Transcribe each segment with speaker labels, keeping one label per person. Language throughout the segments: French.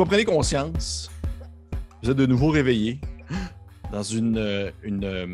Speaker 1: vous reprenez conscience. Vous êtes de nouveau réveillé dans une, euh, une, euh,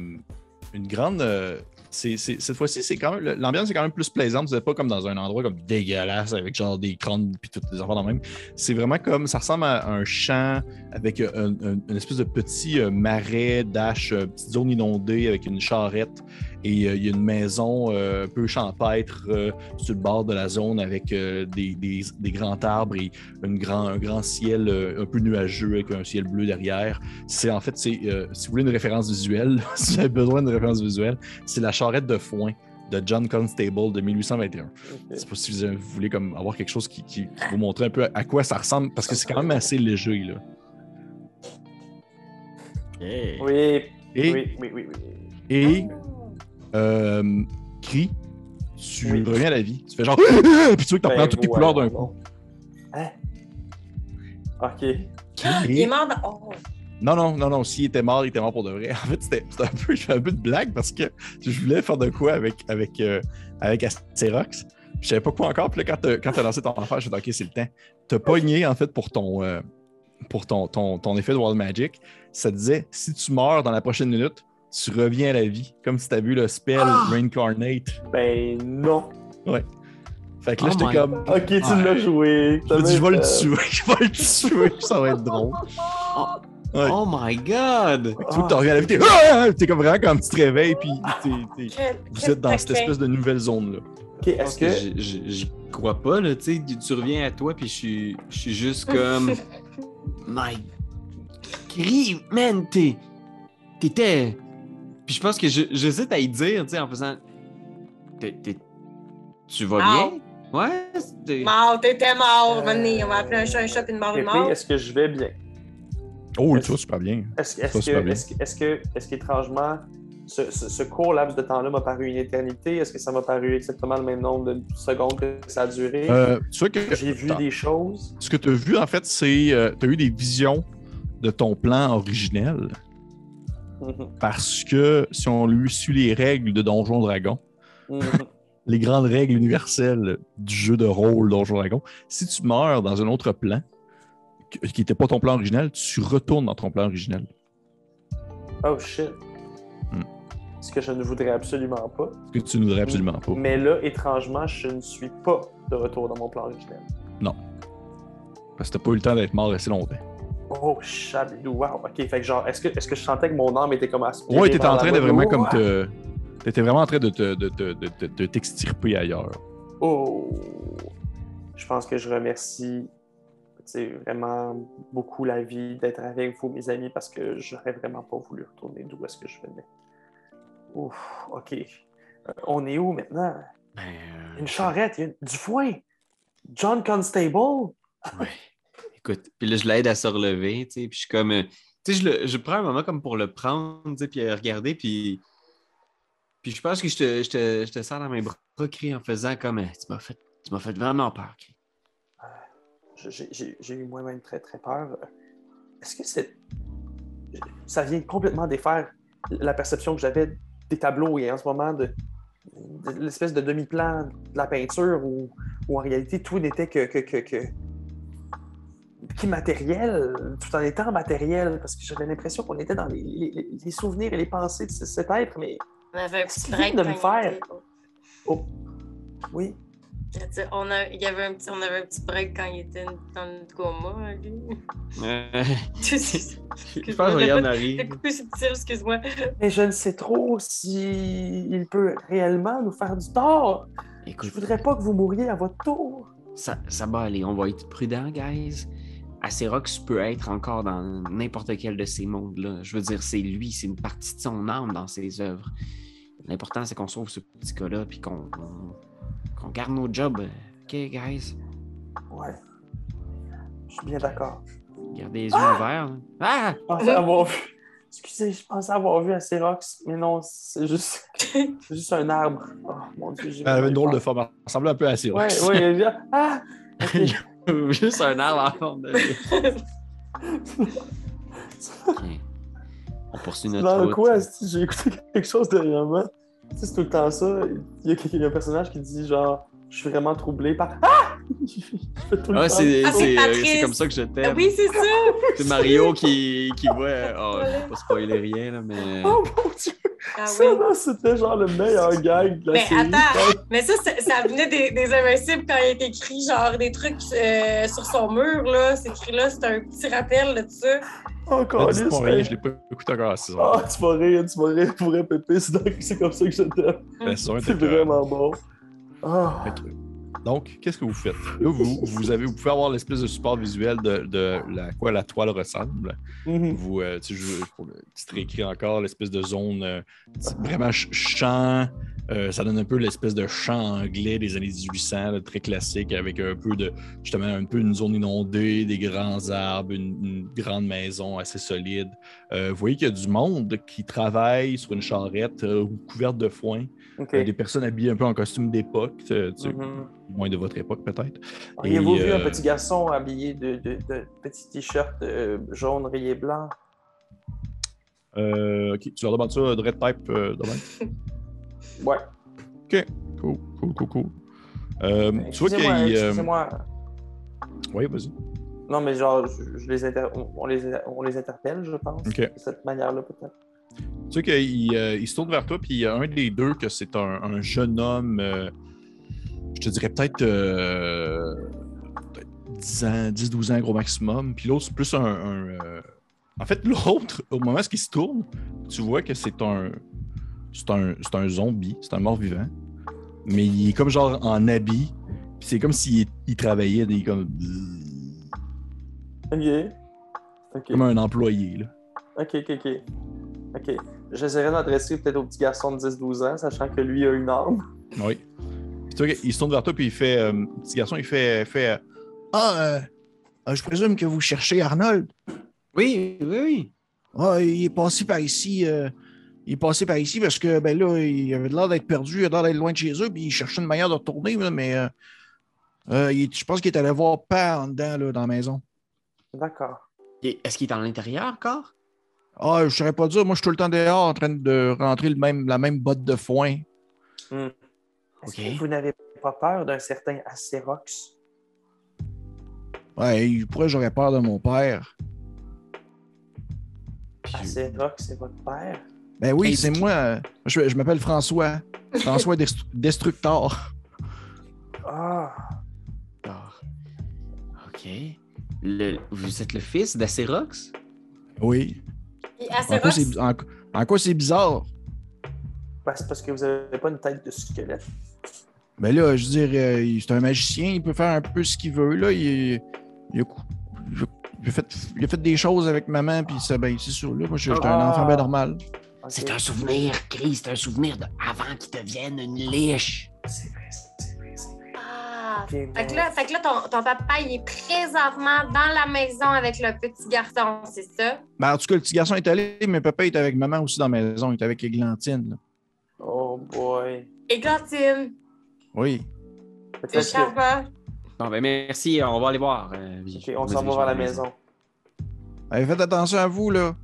Speaker 1: une grande. euh, c'est- cette fois-ci, c'est quand même l'ambiance est quand même plus plaisante. Vous n'êtes pas comme dans un endroit comme dégueulasse avec genre des crânes puis toutes les affaires dans le même. C'est vraiment comme ça ressemble à un champ avec un- un- une espèce de petit marais dash, petite zone inondée avec une charrette et euh, il y a une maison euh, un peu champêtre euh, sur le bord de la zone avec euh, des, des- des grands arbres et une grand, un grand ciel euh, un peu nuageux avec un ciel bleu derrière. C'est en fait, c'est, euh, si vous voulez une référence visuelle, si vous avez besoin d'une référence visuelle, c'est la charrette de foin de John Constable de 1821. C'est pas si vous, voulez comme avoir quelque chose qui, qui- qui vous montre un peu à quoi ça ressemble, parce que c'est quand même assez léger. Là.
Speaker 2: Hey.
Speaker 3: Oui,
Speaker 1: Et,
Speaker 3: oui, oui, oui, oui.
Speaker 1: et euh, Cri, tu
Speaker 3: Oui.
Speaker 1: reviens à la vie. Tu fais genre, puis tu vois que t'en prends toutes les couleurs d'un coup.
Speaker 3: Hein? Ok.
Speaker 4: Il
Speaker 1: Et-
Speaker 4: est mort dans... Oh.
Speaker 1: Non, non, non, non. S'il était mort, il était mort pour de vrai. En fait, c'était un peu, je fais un peu de blague parce que je voulais faire de quoi avec, avec, euh, avec Asterox. Je savais pas quoi encore. Puis là, quand t'as, quand t'as lancé ton affaire, je me suis dit, OK, c'est le temps. T'as pogné, en fait, pour ton, euh, pour ton, ton, ton effet de Wild Magic. Ça disait, si tu meurs dans la prochaine minute, tu reviens à la vie. Comme si t'as vu le spell
Speaker 2: Ah!
Speaker 1: Reincarnate.
Speaker 3: Ben non.
Speaker 1: Fait que là,
Speaker 2: Oh
Speaker 1: j'étais
Speaker 2: my-
Speaker 1: comme.
Speaker 3: Ok, tu
Speaker 1: Ouais.
Speaker 3: l'as joué.
Speaker 1: Je me dis, je vais le
Speaker 3: Euh,
Speaker 1: tuer. Je vais le tuer. Ça va être drôle. Ouais.
Speaker 2: Oh my god!
Speaker 1: Tu vois que t'en reviens à la vie, t'es, Ah! T'es comme vraiment comme tu te réveilles, puis t'es- t'es-
Speaker 4: Quel-
Speaker 1: vous êtes dans cette espèce de nouvelle zone-là.
Speaker 3: Ok, est-ce
Speaker 2: que
Speaker 3: que.
Speaker 2: j'y crois pas, là, tu sais, tu tu reviens à toi, puis je suis, je suis juste comme... My... Cri, man, t'es... T'étais... Puis je pense que je- j'hésite à y dire, tu sais, en faisant... T'es- t'es- Tu vas bien? Ouais?
Speaker 4: Mort, t'étais mort.
Speaker 3: Euh,
Speaker 4: Maintenant, on va appeler un chat un chat puis une mort une mort.
Speaker 3: est-ce que je vais bien?
Speaker 1: Oh, tu vas super bien.
Speaker 3: Est-ce
Speaker 1: super
Speaker 3: que,
Speaker 1: bien.
Speaker 3: est-ce que, est-ce que, est-ce qu'étrangement, ce, ce, ce court laps de temps-là m'a paru une éternité? Est-ce que ça m'a paru exactement le même nombre de secondes que ça a duré?
Speaker 1: Euh,
Speaker 3: J'ai vu des choses.
Speaker 1: ce que tu as vu, en fait, c'est. tu as eu des visions de ton plan originel. Parce que si on lui suit les règles de Donjon Dragon,
Speaker 3: Mhm.
Speaker 1: les grandes règles universelles du jeu de rôle Donjon Dragon, si tu meurs dans un autre plan qui n'était pas ton plan original, tu retournes dans ton plan original.
Speaker 3: oh shit.
Speaker 1: Hmm.
Speaker 3: Ce que je ne voudrais absolument pas.
Speaker 1: Ce que tu ne voudrais absolument pas.
Speaker 3: Mais là, étrangement, je ne suis pas de retour dans mon plan originel.
Speaker 1: Parce que tu pas eu le temps d'être mort assez longtemps.
Speaker 3: Oh, chabidou, wow. Ok, fait que genre, est-ce que, est-ce que je sentais que mon âme était comme aspirée
Speaker 1: Ouais, t'étais en train de vraiment comme te. T'étais vraiment en train de te, de, de, de, t'extirper ailleurs.
Speaker 3: Oh! Je pense que je remercie vraiment beaucoup la vie d'être avec vous, mes amis, parce que j'aurais vraiment pas voulu retourner d'où est-ce que je venais. Ouf, OK. Euh, on est où maintenant?
Speaker 2: Ben, euh,
Speaker 3: Une charrette, il y a du foin. John Constable?
Speaker 2: Ouais. Puis là, je l'aide à se relever, tu sais, puis je suis comme... euh, tu sais, je, je prends un moment comme pour le prendre, tu puis regarder, puis... Puis je pense que je te, je te, je te sers dans mes bras, Cri, en faisant comme... euh, Tu m'as fait, tu m'as fait vraiment peur.
Speaker 3: Je- J'ai eu moi-même très, très peur. Est-ce que c'est. Ça vient complètement défaire la perception que j'avais des tableaux et en ce moment de, l'espèce de demi-plan de la peinture où, en réalité tout n'était que, que, que- qu'immatériel, tout en étant matériel, parce que j'avais l'impression qu'on était dans les, les- les souvenirs et les pensées de ce- cet être, mais
Speaker 4: On avait un petit break
Speaker 3: de me faire? oh, oui.
Speaker 4: Je dire, On, a, il y avait un petit, on avait un petit break quand il était dans le coma, lui.
Speaker 2: Euh, je pense que je regarde Marie.
Speaker 4: J'ai coupé subtil, excuse-moi.
Speaker 3: Mais je ne sais trop si il peut réellement nous faire du tort. Je
Speaker 2: Écoute,
Speaker 3: voudrais pas que vous mouriez à votre tour.
Speaker 2: ça, ça va aller, on va être prudent, guys. Acerox peut être encore dans n'importe quel de ces mondes-là. Je veux dire, c'est lui, c'est une partie de son âme dans ses œuvres. L'important, c'est qu'on sauve ce petit gars-là, puis qu'on qu'on- qu'on garde nos jobs. OK, guys?
Speaker 3: Ouais. Je suis bien d'accord.
Speaker 2: Gardez les yeux ouverts. là. Ah!
Speaker 3: Je pensais avoir vu. Excusez, je pensais avoir vu Acerox, mais non, c'est juste, c'est juste un arbre. Oh mon dieu, j'ai
Speaker 1: Elle avait une drôle de forme. Elle ressemblait un peu à Cyrus.
Speaker 3: eu peur. Ouais, ouais, il y a- Ah!
Speaker 2: Juste un arbre en forme de... On poursuit notre
Speaker 3: Dans
Speaker 2: route.
Speaker 3: quoi, si j'ai écouté quelque chose dernièrement? Tu sais, c'est tout le temps ça. Il y, a, il y a un personnage qui dit genre, je suis vraiment troublé par. Ah! Le
Speaker 2: Ah,
Speaker 3: temps.
Speaker 2: c'est
Speaker 4: Ah,
Speaker 2: euh, comme ça que je t'aime.
Speaker 4: oui, c'est ça!
Speaker 2: C'est Mario qui, qui voit. Oh, je
Speaker 4: Voilà.
Speaker 2: vais pas spoiler rien, là, mais.
Speaker 3: Oh mon dieu!
Speaker 4: Ah
Speaker 3: Ça,
Speaker 4: oui.
Speaker 3: là, c'était genre le meilleur gag de la
Speaker 4: Mais
Speaker 3: série.
Speaker 4: attends, mais ça, ça, ça venait des, des Invincibles quand il est écrit genre des trucs euh, sur son mur, là. C'est écrit là, c'est un petit rappel de ça.
Speaker 3: Encore
Speaker 1: Là, dites-moi rien, je l'ai pas écouté encore à 6
Speaker 3: Ah, tu vas rire, tu vas rire pour répéter, c'est comme ça que je t'aime.
Speaker 1: Saison
Speaker 3: C'est vraiment bon. Ah,
Speaker 1: Donc, qu'est-ce que vous faites? Là, vous, vous, avez, vous pouvez avoir l'espèce de support visuel de, de la, quoi la toile ressemble.
Speaker 3: mhm.
Speaker 1: Vous, euh, tu sais, encore, l'espèce de zone euh, vraiment ch- champ. euh, ça donne un peu l'espèce de champ anglais des années 1800, là, très classique, avec un peu de, justement, un peu une zone inondée, des grands arbres, une, une grande maison assez solide. Euh, vous voyez qu'il y a du monde qui travaille sur une charrette couverte de foin.
Speaker 3: Ok.
Speaker 1: Euh, des personnes habillées un peu en costume d'époque, tu sais,
Speaker 3: Mhm.
Speaker 1: Moins de votre époque peut-être.
Speaker 3: Auriez-vous vu un
Speaker 1: euh,
Speaker 3: petit garçon habillé de, de, de petit t-shirt euh, jaune rayé blanc?
Speaker 1: Euh, ok, tu leur demandes ça, de red type demain?
Speaker 3: Ouais.
Speaker 1: Cool, cool, cool, cool. Euh, tu vois qu'il
Speaker 3: Excusez-moi.
Speaker 1: Oui, vas-y.
Speaker 3: Non, mais genre, je, je les inter- on, les, on les interpelle, je pense.
Speaker 1: Ok.
Speaker 3: De cette manière-là, peut-être.
Speaker 1: Tu sais qu'il euh, il se tourne vers toi, puis il y a un des deux que c'est un, un jeune homme, euh, je te dirais peut-être euh, peut-être 10 ans, 10-12 ans gros maximum, puis l'autre c'est plus un... un, euh, En fait, l'autre, au moment où il se tourne, tu vois que c'est un... C'est un, c'est un zombie, c'est un mort-vivant, mais il est comme genre en habit, puis c'est comme s'il il travaillait des comme...
Speaker 3: Ok.
Speaker 1: comme un employé, là.
Speaker 3: Ok, ok, ok. Ok. J'essaierai d'adresser peut-être au petit garçon de 10-12 ans, sachant que lui a une arme.
Speaker 1: Oui. Puis tu vois, il se tourne vers toi, puis il fait. euh, petit garçon, il fait. fait euh, ah, euh, euh, je présume que vous cherchez Arnold.
Speaker 2: Oui, oui, oui.
Speaker 1: Ah, il est passé par ici. euh, il est passé par ici parce que, ben là, il avait l'air d'être perdu, il avait l'air d'être loin de chez eux, puis il cherchait une manière de retourner, là, mais. euh, euh, il je pense qu'il est allé voir père en dedans, là, dans la maison.
Speaker 3: D'accord.
Speaker 2: Est-ce qu'il est à l'intérieur encore?
Speaker 1: Ah, je saurais pas dire. Moi, je suis tout le temps dehors en train de rentrer le même, la même botte de foin.
Speaker 3: Hmm. Est-ce
Speaker 2: Ok.
Speaker 3: que vous n'avez pas peur d'un certain Acérox?
Speaker 1: Ouais, pourrait, j'aurais peur de mon père.
Speaker 3: Acérox, c'est votre père?
Speaker 1: Ben oui, c'est moi. Je, je m'appelle François. François Dest- Destructor.
Speaker 3: Ah,
Speaker 2: D'accord. OK. Le- vous êtes le fils d'Acérox?
Speaker 1: Oui.
Speaker 4: Puis
Speaker 1: En quoi
Speaker 4: Acérox,
Speaker 1: c'est en, en quoi c'est bizarre?
Speaker 3: ben, c'est parce que vous n'avez pas une tête de squelette.
Speaker 1: Ben là, je veux dire, euh, c'est un magicien, il peut faire un peu ce qu'il veut. Là. Il, il a, il fait, il a fait des choses avec maman, puis ça, ben, c'est sûr. Là, moi, j'étais un
Speaker 3: Ah.
Speaker 1: enfant bien normal.
Speaker 2: C'est un souvenir, Chris. C'est un souvenir de avant qu'il devienne une liche.
Speaker 3: C'est vrai, c'est vrai, c'est vrai.
Speaker 4: Ah! Fait que là, fait que là ton, ton papa, il est présentement dans la maison avec le petit garçon, c'est ça?
Speaker 1: Ben, en tout cas, le petit garçon est allé, mais papa est avec maman aussi dans la maison. Il est avec Églantine. là.
Speaker 3: Oh boy.
Speaker 4: Églantine,
Speaker 1: Oui.
Speaker 2: Bon, ben merci. On va aller voir. euh,
Speaker 3: Ok, on s'en va vers la maison.
Speaker 1: Allez, faites attention à vous, là.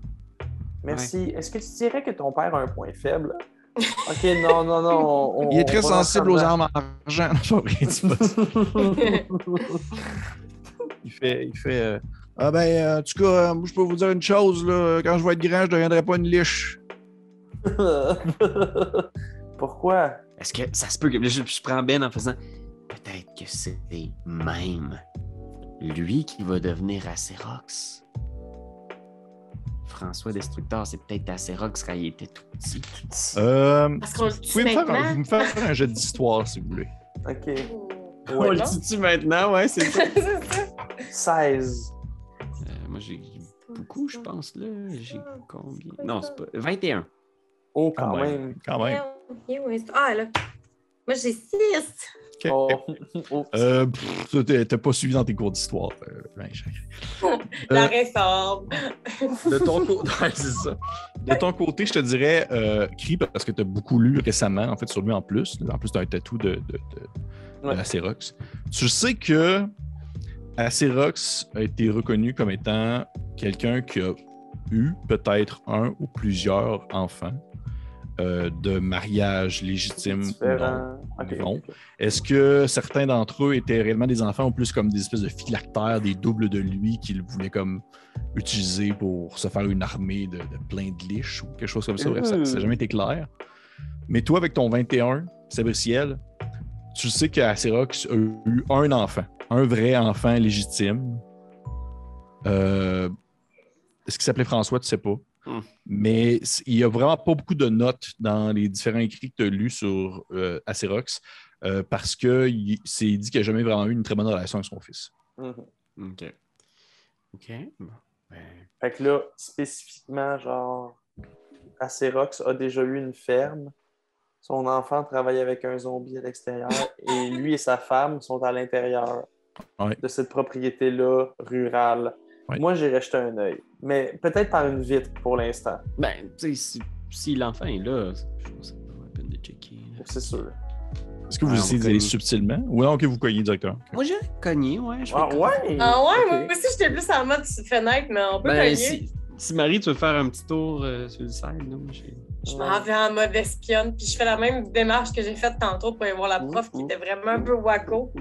Speaker 3: Merci. Est-ce que tu dirais que ton père a un point faible? Ok, non, non, non. on-
Speaker 1: Il est
Speaker 3: on
Speaker 1: très sensible aux armes en argent. Non. Il fait. Il fait euh, Ah ben, euh, en tout cas, moi, je peux vous dire une chose, là. Quand je vais être grand, je ne deviendrai pas une liche.
Speaker 3: Pourquoi?
Speaker 2: Est-ce que ça se peut que. là, Je, je prends Ben en faisant. Peut-être que c'est même lui qui va devenir Acérox. François Destructeur, c'est peut-être Acérox quand il était tout petit.
Speaker 1: Euh,
Speaker 4: Parce qu'on le
Speaker 1: vous
Speaker 4: tue
Speaker 1: pouvez me faire, un,
Speaker 4: maintenant.
Speaker 1: vous me faire un jeu d'histoire, si vous voulez.
Speaker 3: Ok.
Speaker 2: On
Speaker 3: Ouais.
Speaker 2: le tue maintenant, ouais, c'est ça.
Speaker 4: C'est ça.
Speaker 3: 16.
Speaker 2: Euh, moi, j'ai beaucoup, je pense, là. J'ai combien? Non, c'est pas. 21.
Speaker 3: Oh, quand
Speaker 1: Quand
Speaker 3: même.
Speaker 1: même. Quand même.
Speaker 4: Ok, Ah, là. Moi, j'ai six.
Speaker 1: Ok.
Speaker 3: Oh. Oups.
Speaker 1: Euh, t'as pas suivi dans tes cours d'histoire. euh, ben, je-
Speaker 4: La
Speaker 1: Euh,
Speaker 4: réforme.
Speaker 1: de ton côté, ouais, c'est ça. De ton côté, je te dirais euh, Cri, parce que tu as beaucoup lu récemment, en fait, sur lui en plus. En plus, tu as un tatou de, de, de, de
Speaker 3: Ouais.
Speaker 1: Acerox. Tu sais que Acerox a été reconnu comme étant quelqu'un qui a eu peut-être un ou plusieurs enfants. Euh, de mariage légitime ou non. Est-ce que certains d'entre eux étaient réellement des enfants ou plus comme des espèces de phylactères, des doubles de lui qu'ils voulaient comme utiliser pour se faire une armée de, de plein de liches ou quelque chose comme ça? Bref, ça n'a
Speaker 3: Euh.
Speaker 1: jamais été clair. Mais toi, avec ton 21, Sabriciel, tu sais qu'Acerox a eu un enfant, un vrai enfant légitime. Euh, Est-ce qu'il s'appelait François? Tu sais pas.
Speaker 2: Hmm.
Speaker 1: Mais il n'y a vraiment pas beaucoup de notes dans les différents écrits que tu as lus sur euh, Acerox euh, parce qu'il s'est dit qu'il n'a jamais vraiment eu une très bonne relation avec son fils.
Speaker 3: Mhm.
Speaker 2: OK. OK. Ben,
Speaker 3: Fait que là, spécifiquement, genre, Acerox a déjà eu une ferme. Son enfant travaille avec un zombie à l'extérieur et lui et sa femme sont à l'intérieur
Speaker 1: Ouais.
Speaker 3: de cette propriété-là rurale.
Speaker 1: Ouais.
Speaker 3: Moi, j'irais jeter un œil, mais peut-être par une vitre pour l'instant,
Speaker 2: ben, tu sais, si, si l'enfant est là, je pense que ça vaut la peine de checker.
Speaker 3: c'est sûr.
Speaker 1: Est-ce que vous essayez d'y aller subtilement? Ou non que vous cognez directement?
Speaker 2: Moi, j'ai cogné, ouais.
Speaker 3: Ah
Speaker 2: cogner.
Speaker 3: ouais?
Speaker 4: Ah ouais, moi aussi, j'étais plus en mode fenêtre, mais on peut
Speaker 2: Ben,
Speaker 4: cogner.
Speaker 2: si, si Marie, tu veux faire un petit tour euh, sur le site, là, moi, j'ai-
Speaker 4: Je m'en vais en mode espionne, puis je fais la même démarche que j'ai faite tantôt pour aller voir la prof qui était vraiment un peu wacko.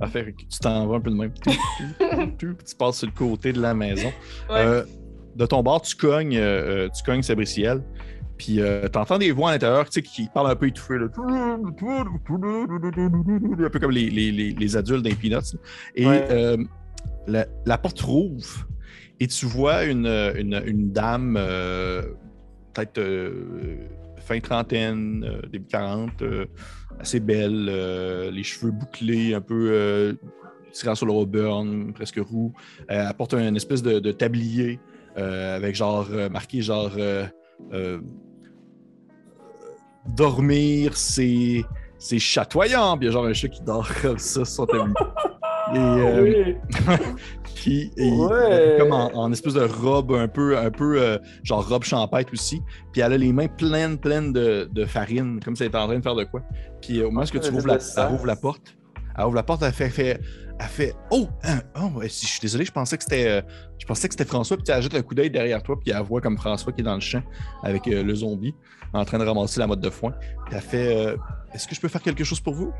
Speaker 1: Que tu t'en vas un peu de même. Tu, passes sur le côté de la maison.
Speaker 4: Ouais.
Speaker 1: Euh, de ton bord, tu cognes, euh, euh, tu cognes Sabriciel. Puis euh, t'entends des voix à l'intérieur tu sais, qui parlent un peu étouffé. Là. Un peu comme les, les, les, les adultes les Peanuts. Et
Speaker 3: Ouais.
Speaker 1: la, la porte rouvre et tu vois une, une, une dame, peut-être fin trentaine, euh, début 40, euh, assez belle, euh, les cheveux bouclés, un peu tirant sur le Auburn, presque roux. Elle porte un espèce de, de tablier avec genre marqué genre dormir, c'est c'est chatoyant. Puis il y a genre un chat qui dort comme ça sur son tablier. Et, euh,
Speaker 3: Oui.
Speaker 1: et-
Speaker 3: Ouais.
Speaker 1: comme en, en espèce de robe un peu, un peu euh, genre robe champêtre aussi. Puis elle a les mains pleines, pleines de, de farine, comme si elle était en train de faire de quoi. Puis euh, au moment où tu ouvres la, elle ouvre la porte, elle ouvre la porte, elle fait, fait- elle fait Oh, hein, oh, je suis désolé, je pensais que c'était euh, je pensais que c'était François. Puis elle jette un coup d'œil derrière toi, puis elle voit comme François qui est dans le champ avec euh, le zombie en train de ramasser la motte de foin. Puis elle fait euh, Est-ce que je peux faire quelque chose pour vous?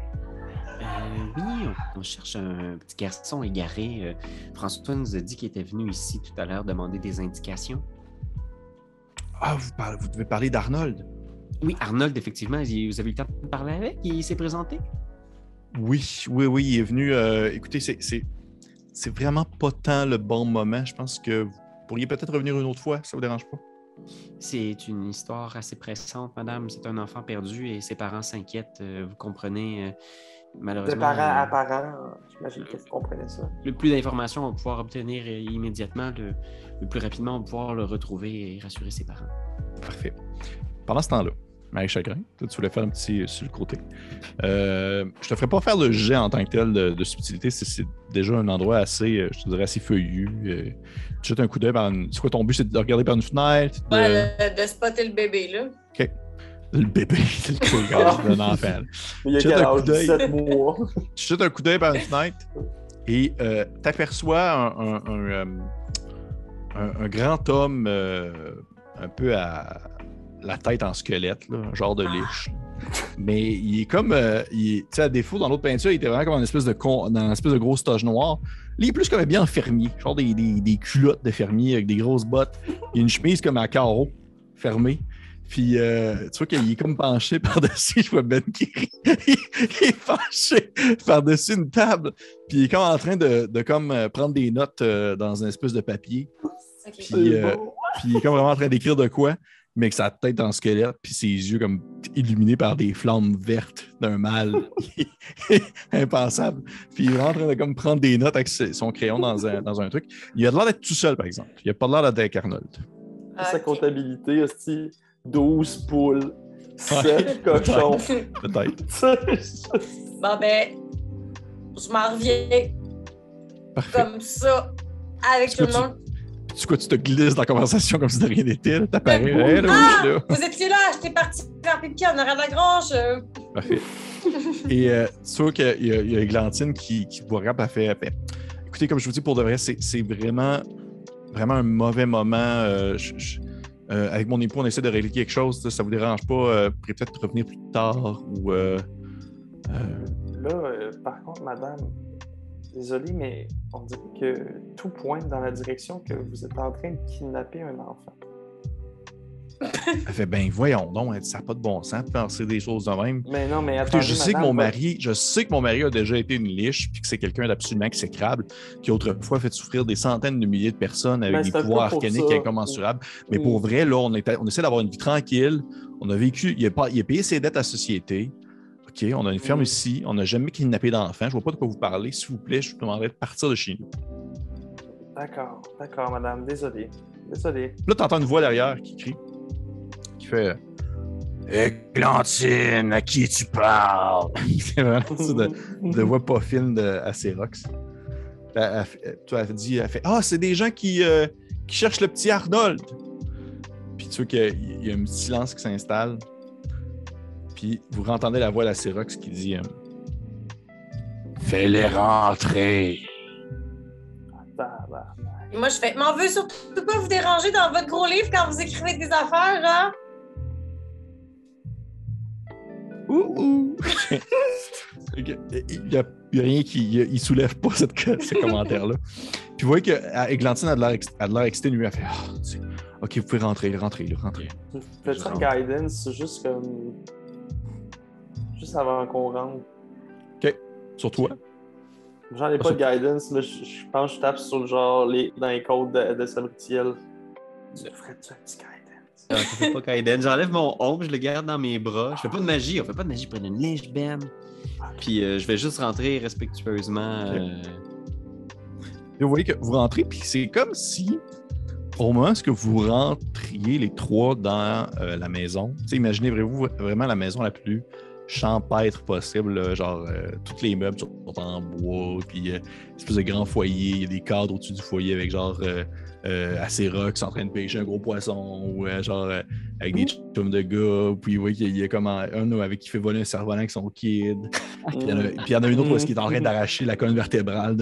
Speaker 2: Euh, on, cherche un petit garçon égaré. Euh, François nous a dit qu'il était venu ici tout à l'heure demander des indications.
Speaker 1: Ah, vous, parlez- vous devez parler d'Arnold.
Speaker 2: Oui, Arnold, effectivement, vous avez eu le temps de parler avec? Il s'est présenté?
Speaker 1: Oui, oui, oui, il est venu. euh, écoutez, c'est, vraiment pas tant le bon moment. Je pense que vous pourriez peut-être revenir une autre fois, ça vous dérange pas?
Speaker 2: C'est une histoire assez pressante, madame. C'est un enfant perdu et ses parents s'inquiètent. euh, vous comprenez,
Speaker 3: De parent à
Speaker 2: euh,
Speaker 3: parent, j'imagine que vous comprenez ça.
Speaker 2: le plus d'informations on va pouvoir obtenir euh, immédiatement, le, le plus rapidement on va pouvoir le retrouver et rassurer ses parents.
Speaker 1: Parfait. Pendant ce temps-là, Marie Chagrin, toi, tu voulais faire un petit euh, sur le côté. Euh, je te ferai pas faire de jet en tant que tel de, de subtilité. C'est, c'est déjà un endroit assez, je te dirais, assez feuillu. euh, tu jettes un coup d'œil par une... C'est quoi ton but? C'est de regarder par une fenêtre? De...
Speaker 4: Ouais, de, de spotter le bébé, là.
Speaker 1: Le bébé, c'est le coup d'un enfant.
Speaker 3: il y a
Speaker 1: Jette
Speaker 3: quel
Speaker 1: un coup
Speaker 3: âge?
Speaker 1: d'œil.
Speaker 3: 17 mois.
Speaker 1: tu jettes un coup d'œil par une fenêtre et euh, t'aperçois un, un- un, euh, un- un grand homme euh, un peu à la tête en squelette, là, un genre de liche. Mais il est comme, euh, tu sais, à défaut, dans l'autre peinture, il était vraiment comme une espèce de, con, dans une espèce de grosse toge noire. Là, il est plus comme bien en fermier, genre des, des- des culottes de fermier avec des grosses bottes. Il a une chemise comme à carreaux, fermée. Puis, euh, tu vois qu'il est comme penché par-dessus, je vois Ben qui rit. il, il est penché par-dessus une table. Puis, il est comme en train de, de comme euh, prendre des notes euh, dans une espèce de papier. Puis, euh. Puis, il est comme vraiment en train d'écrire de quoi, mais avec sa tête en squelette, puis ses yeux comme illuminés par des flammes vertes d'un mal impensable. Puis, il est vraiment en train de comme prendre des notes avec ses- son crayon dans un, dans un truc. Il a l'air d'être tout seul, par exemple. Il a pas l'air d'être avec Arnold.
Speaker 3: Sa comptabilité, aussi 12 poules, 7 cochons.
Speaker 1: Peut-être.
Speaker 4: bon, ben, je m'en reviens
Speaker 1: Parfait.
Speaker 4: comme ça, avec tout le monde.
Speaker 1: Tu quoi, tu te glisses dans la conversation comme si de rien n'était. T'apparais.
Speaker 3: Ben,
Speaker 1: Hey, là,
Speaker 4: Ah!
Speaker 1: là.
Speaker 4: Vous étiez là, j'étais parti faire pipi en arrière de la grange.
Speaker 1: Parfait. Et euh, tu vois qu'il y a, y Églantine qui, qui vous regarde, elle fait, fait, Écoutez, comme je vous dis, pour de vrai, c'est c'est vraiment, vraiment un mauvais moment. euh, je- je- euh, avec mon époux, on essaie de régler quelque chose. Ça vous dérange pas? Euh, peut-être revenir plus tard ou. euh, euh,
Speaker 3: Là, euh, par contre, madame, désolé, mais on dirait que tout pointe dans la direction que vous êtes en train de kidnapper un enfant.
Speaker 1: Elle fait ben voyons donc, dit, ça n'a pas de bon sens de penser des choses de même.
Speaker 3: Mais non, mais
Speaker 1: Écoutez,
Speaker 3: attendez,
Speaker 1: je sais que mon mari, je sais que mon mari a déjà été une liche, puis que c'est quelqu'un d'absolument exécrable, qui autrefois a fait souffrir des centaines de milliers de personnes avec
Speaker 3: Ben,
Speaker 1: des pouvoirs arcaniques incommensurables. Mais
Speaker 3: Oui.
Speaker 1: pour vrai, là, on, essaie d'avoir une vie tranquille. On a vécu, il a, pas, il a payé ses dettes à la société. OK, on a une ferme
Speaker 3: Mhm.
Speaker 1: ici. On n'a jamais kidnappé d'enfants. Je vois pas de quoi vous parlez. S'il vous plaît, je vous demanderais de partir de chez nous.
Speaker 3: D'accord, d'accord, madame, désolé. Désolé.
Speaker 1: Là, tu entends une voix derrière qui crie, qui fait Églantine, à qui tu parles? c'est vraiment ça de, de voix pas fine de Acérox. Elle, elle as dit, elle fait Ah, c'est des gens qui, euh, qui cherchent le petit Arnold. Puis tu vois qu'il y a un petit silence qui s'installe. Puis vous entendez la voix d'Acérox qui dit euh, Fais-les rentrer.
Speaker 4: Moi, je fais, m'en veux surtout pas vous déranger dans votre gros livre quand vous écrivez des affaires, hein?
Speaker 1: Ouh, ouh. Ok. Il n'y a, il y a rien qui il, il soulève pas cette, ce commentaire-là. Puis vous voyez que Églantine a de l'air ex- a de l'air exténuée. Elle fait Ah, Ok, vous pouvez rentrer, rentrer, rentrer.
Speaker 3: Fais-tu un guidance juste comme. Juste avant qu'on rentre?
Speaker 1: Sur toi.
Speaker 3: J'en ai pas de guidance, mais je, je pense que je tape sur le genre les, dans les codes de, de Sabritiel. Tu ferais-tu un petit guidance?
Speaker 2: Euh, je fais pas Kaiden. J'enlève mon ombre, je le garde dans mes bras. Je fais pas de magie, on fait pas de magie, je prends une lèche ben. Puis euh, je vais juste rentrer respectueusement. euh,
Speaker 1: Et vous voyez que vous rentrez, puis c'est comme si, au moment où vous rentriez les trois dans euh, la maison, tu sais, imaginez vous vraiment la maison la plus champêtre possible, genre euh, tous les meubles sont en bois, puis euh, une espèce de grand foyer, il y a des cadres au-dessus du foyer avec genre euh, euh, Acérox en train de pêcher un gros poisson, ou euh, genre avec des chums de gars, puis vous voyez qu'il y a comme un, un avec qui fait voler un cerf-volant avec son kid. Puis il y en a- puis il y en a une autre où est-ce qu'il est en train d'arracher la colonne vertébrale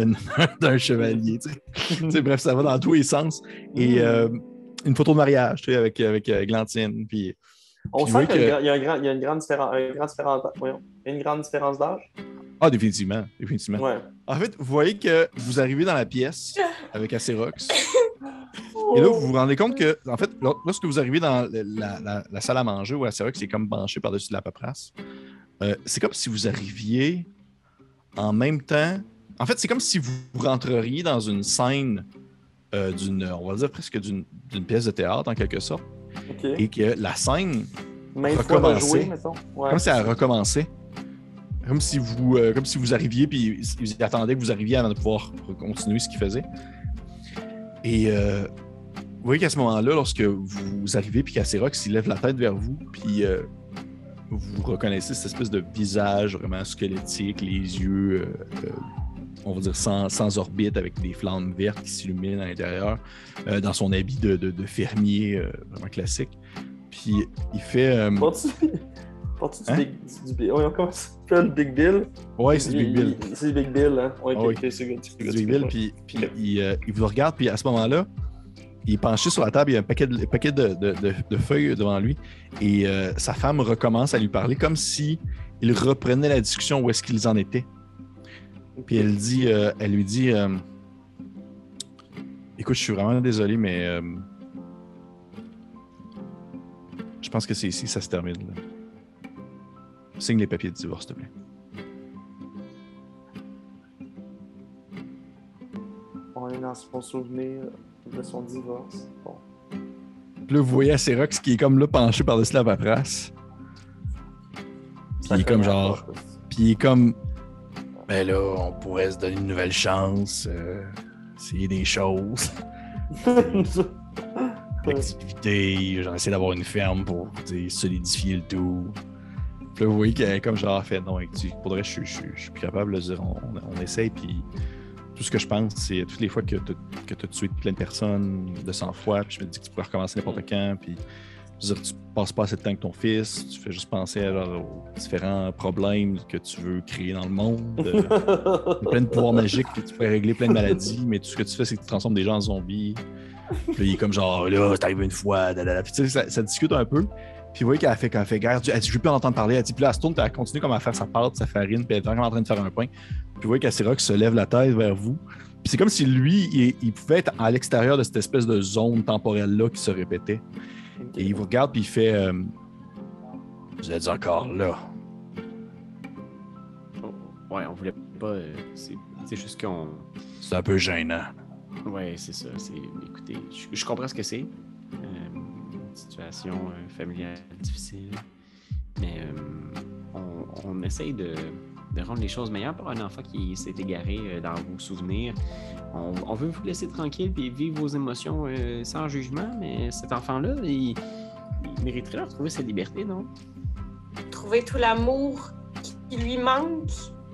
Speaker 1: d'un chevalier. Tu sais. Tu sais, bref, ça va dans tous les sens. Et euh, une photo de mariage tu sais, avec, avec Glantine. Puis,
Speaker 3: On
Speaker 1: Puis
Speaker 3: sent qu'il y,
Speaker 1: que-
Speaker 3: a y y une grande différence. différence voyons, il y a une grande différence d'âge.
Speaker 1: ah, définitivement. définitivement.
Speaker 3: Ouais.
Speaker 1: En fait, vous voyez que vous arrivez dans la pièce avec Acérox. Et là, vous vous rendez compte que, en fait, lor- lorsque vous arrivez dans la, la- la salle à manger où Acérox est comme penché par-dessus de la paperasse, euh, c'est comme si vous arriviez en même temps. En fait, c'est comme si vous rentreriez dans une scène euh, d'une, on va dire presque d'une pièce de théâtre en quelque sorte, Et que la scène.
Speaker 3: Ouais.
Speaker 1: comme si elle recommençait. Comme si vous, euh, comme si vous arriviez puis ils attendaient que vous arriviez avant de pouvoir continuer ce qu'ils faisaient. Et euh, vous voyez qu'à ce moment-là, lorsque vous arrivez puis qu'Acérox il lève la tête vers vous, puis euh, vous reconnaissez cette espèce de visage vraiment squelettique, les yeux, euh, on va dire sans, sans orbite, avec des flammes vertes qui s'illuminent à l'intérieur, euh, dans son habit de, de- de fermier euh, vraiment classique. Puis il fait. euh,
Speaker 3: du
Speaker 1: Hein?
Speaker 3: Big, du Big- voyons, comment ça s'appelle, Big Bill?
Speaker 1: ouais, c'est du Big
Speaker 3: Il-
Speaker 1: Bill.
Speaker 3: il- C'est Big Bill, hein? Ouais,
Speaker 1: Ah oui.
Speaker 3: ok, c'est c'est
Speaker 1: du Big
Speaker 3: c'est
Speaker 1: Bill, puis, il, euh, il vous regarde, puis à ce moment-là, il est penché sur la table, il y a un paquet de, un paquet de, de- de- de feuilles devant lui, et sa femme recommence à lui parler comme si il reprenait la discussion où est-ce qu'ils en étaient. Puis elle dit, euh, elle lui dit, euh, écoute, je suis vraiment désolé, mais euh, je pense que c'est ici que ça se termine. là. Signe les papiers de divorce, s'il te plaît.
Speaker 3: On est dans son souvenir de son divorce. Bon.
Speaker 1: Puis là, vous voyez Acerox qui est comme là penché par-dessus la paperasse. Puis il est comme genre. Puis il est comme. Ben là, on pourrait se donner une nouvelle chance. euh, essayer des choses. L'activité. J'en essaie d'avoir une ferme pour solidifier le tout. Puis là, vous voyez qu'elle comme genre fait. Non, tu- pour le reste, je, je, je suis plus capable de dire. On, on essaye. Puis tout ce que je pense, c'est toutes les fois que tu as tué plein de personnes de 100 fois. Puis je me dis que tu pourrais recommencer n'importe quand. Puis je veux dire, tu passes pas assez de temps avec ton fils, tu fais juste penser à, genre, aux différents problèmes que tu veux créer dans le monde. Euh, Il y a plein de pouvoirs magiques, puis tu peux régler plein de maladies, mais tout ce que tu fais, c'est que tu transformes des gens en zombies. Puis il est comme genre, là, c'est arrivé une fois, da, da, da. Puis tu sais, ça, ça discute un peu. Puis vous voyez qu'elle a fait, qu'elle fait guerre. Elle dit, je veux plus en entendre parler. Elle dit, puis là, elle se tourne, elle continue comme à faire sa pâte, sa farine, puis elle est vraiment en train de faire un pain. Puis vous voyez qu'Asirox se lève la tête vers vous. Puis c'est comme si lui, il, il pouvait être à l'extérieur de cette espèce de zone temporelle-là qui se répétait. Et il vous regarde, puis il fait euh, Vous êtes encore là.
Speaker 2: Oh, Ouais, on voulait pas. euh, c'est juste qu'on.
Speaker 1: C'est un peu gênant.
Speaker 2: Ouais, c'est ça. C'est, écoutez, je, je comprends ce que c'est. Euh, une situation euh, familiale difficile. Mais on, on essaye de, de rendre les choses meilleures pour un enfant qui s'est égaré euh, dans vos souvenirs. On, on veut vous laisser tranquille et vivre vos émotions euh, sans jugement, mais cet enfant-là, il, il mériterait de retrouver sa liberté, non?
Speaker 4: Trouver tout l'amour qui lui manque,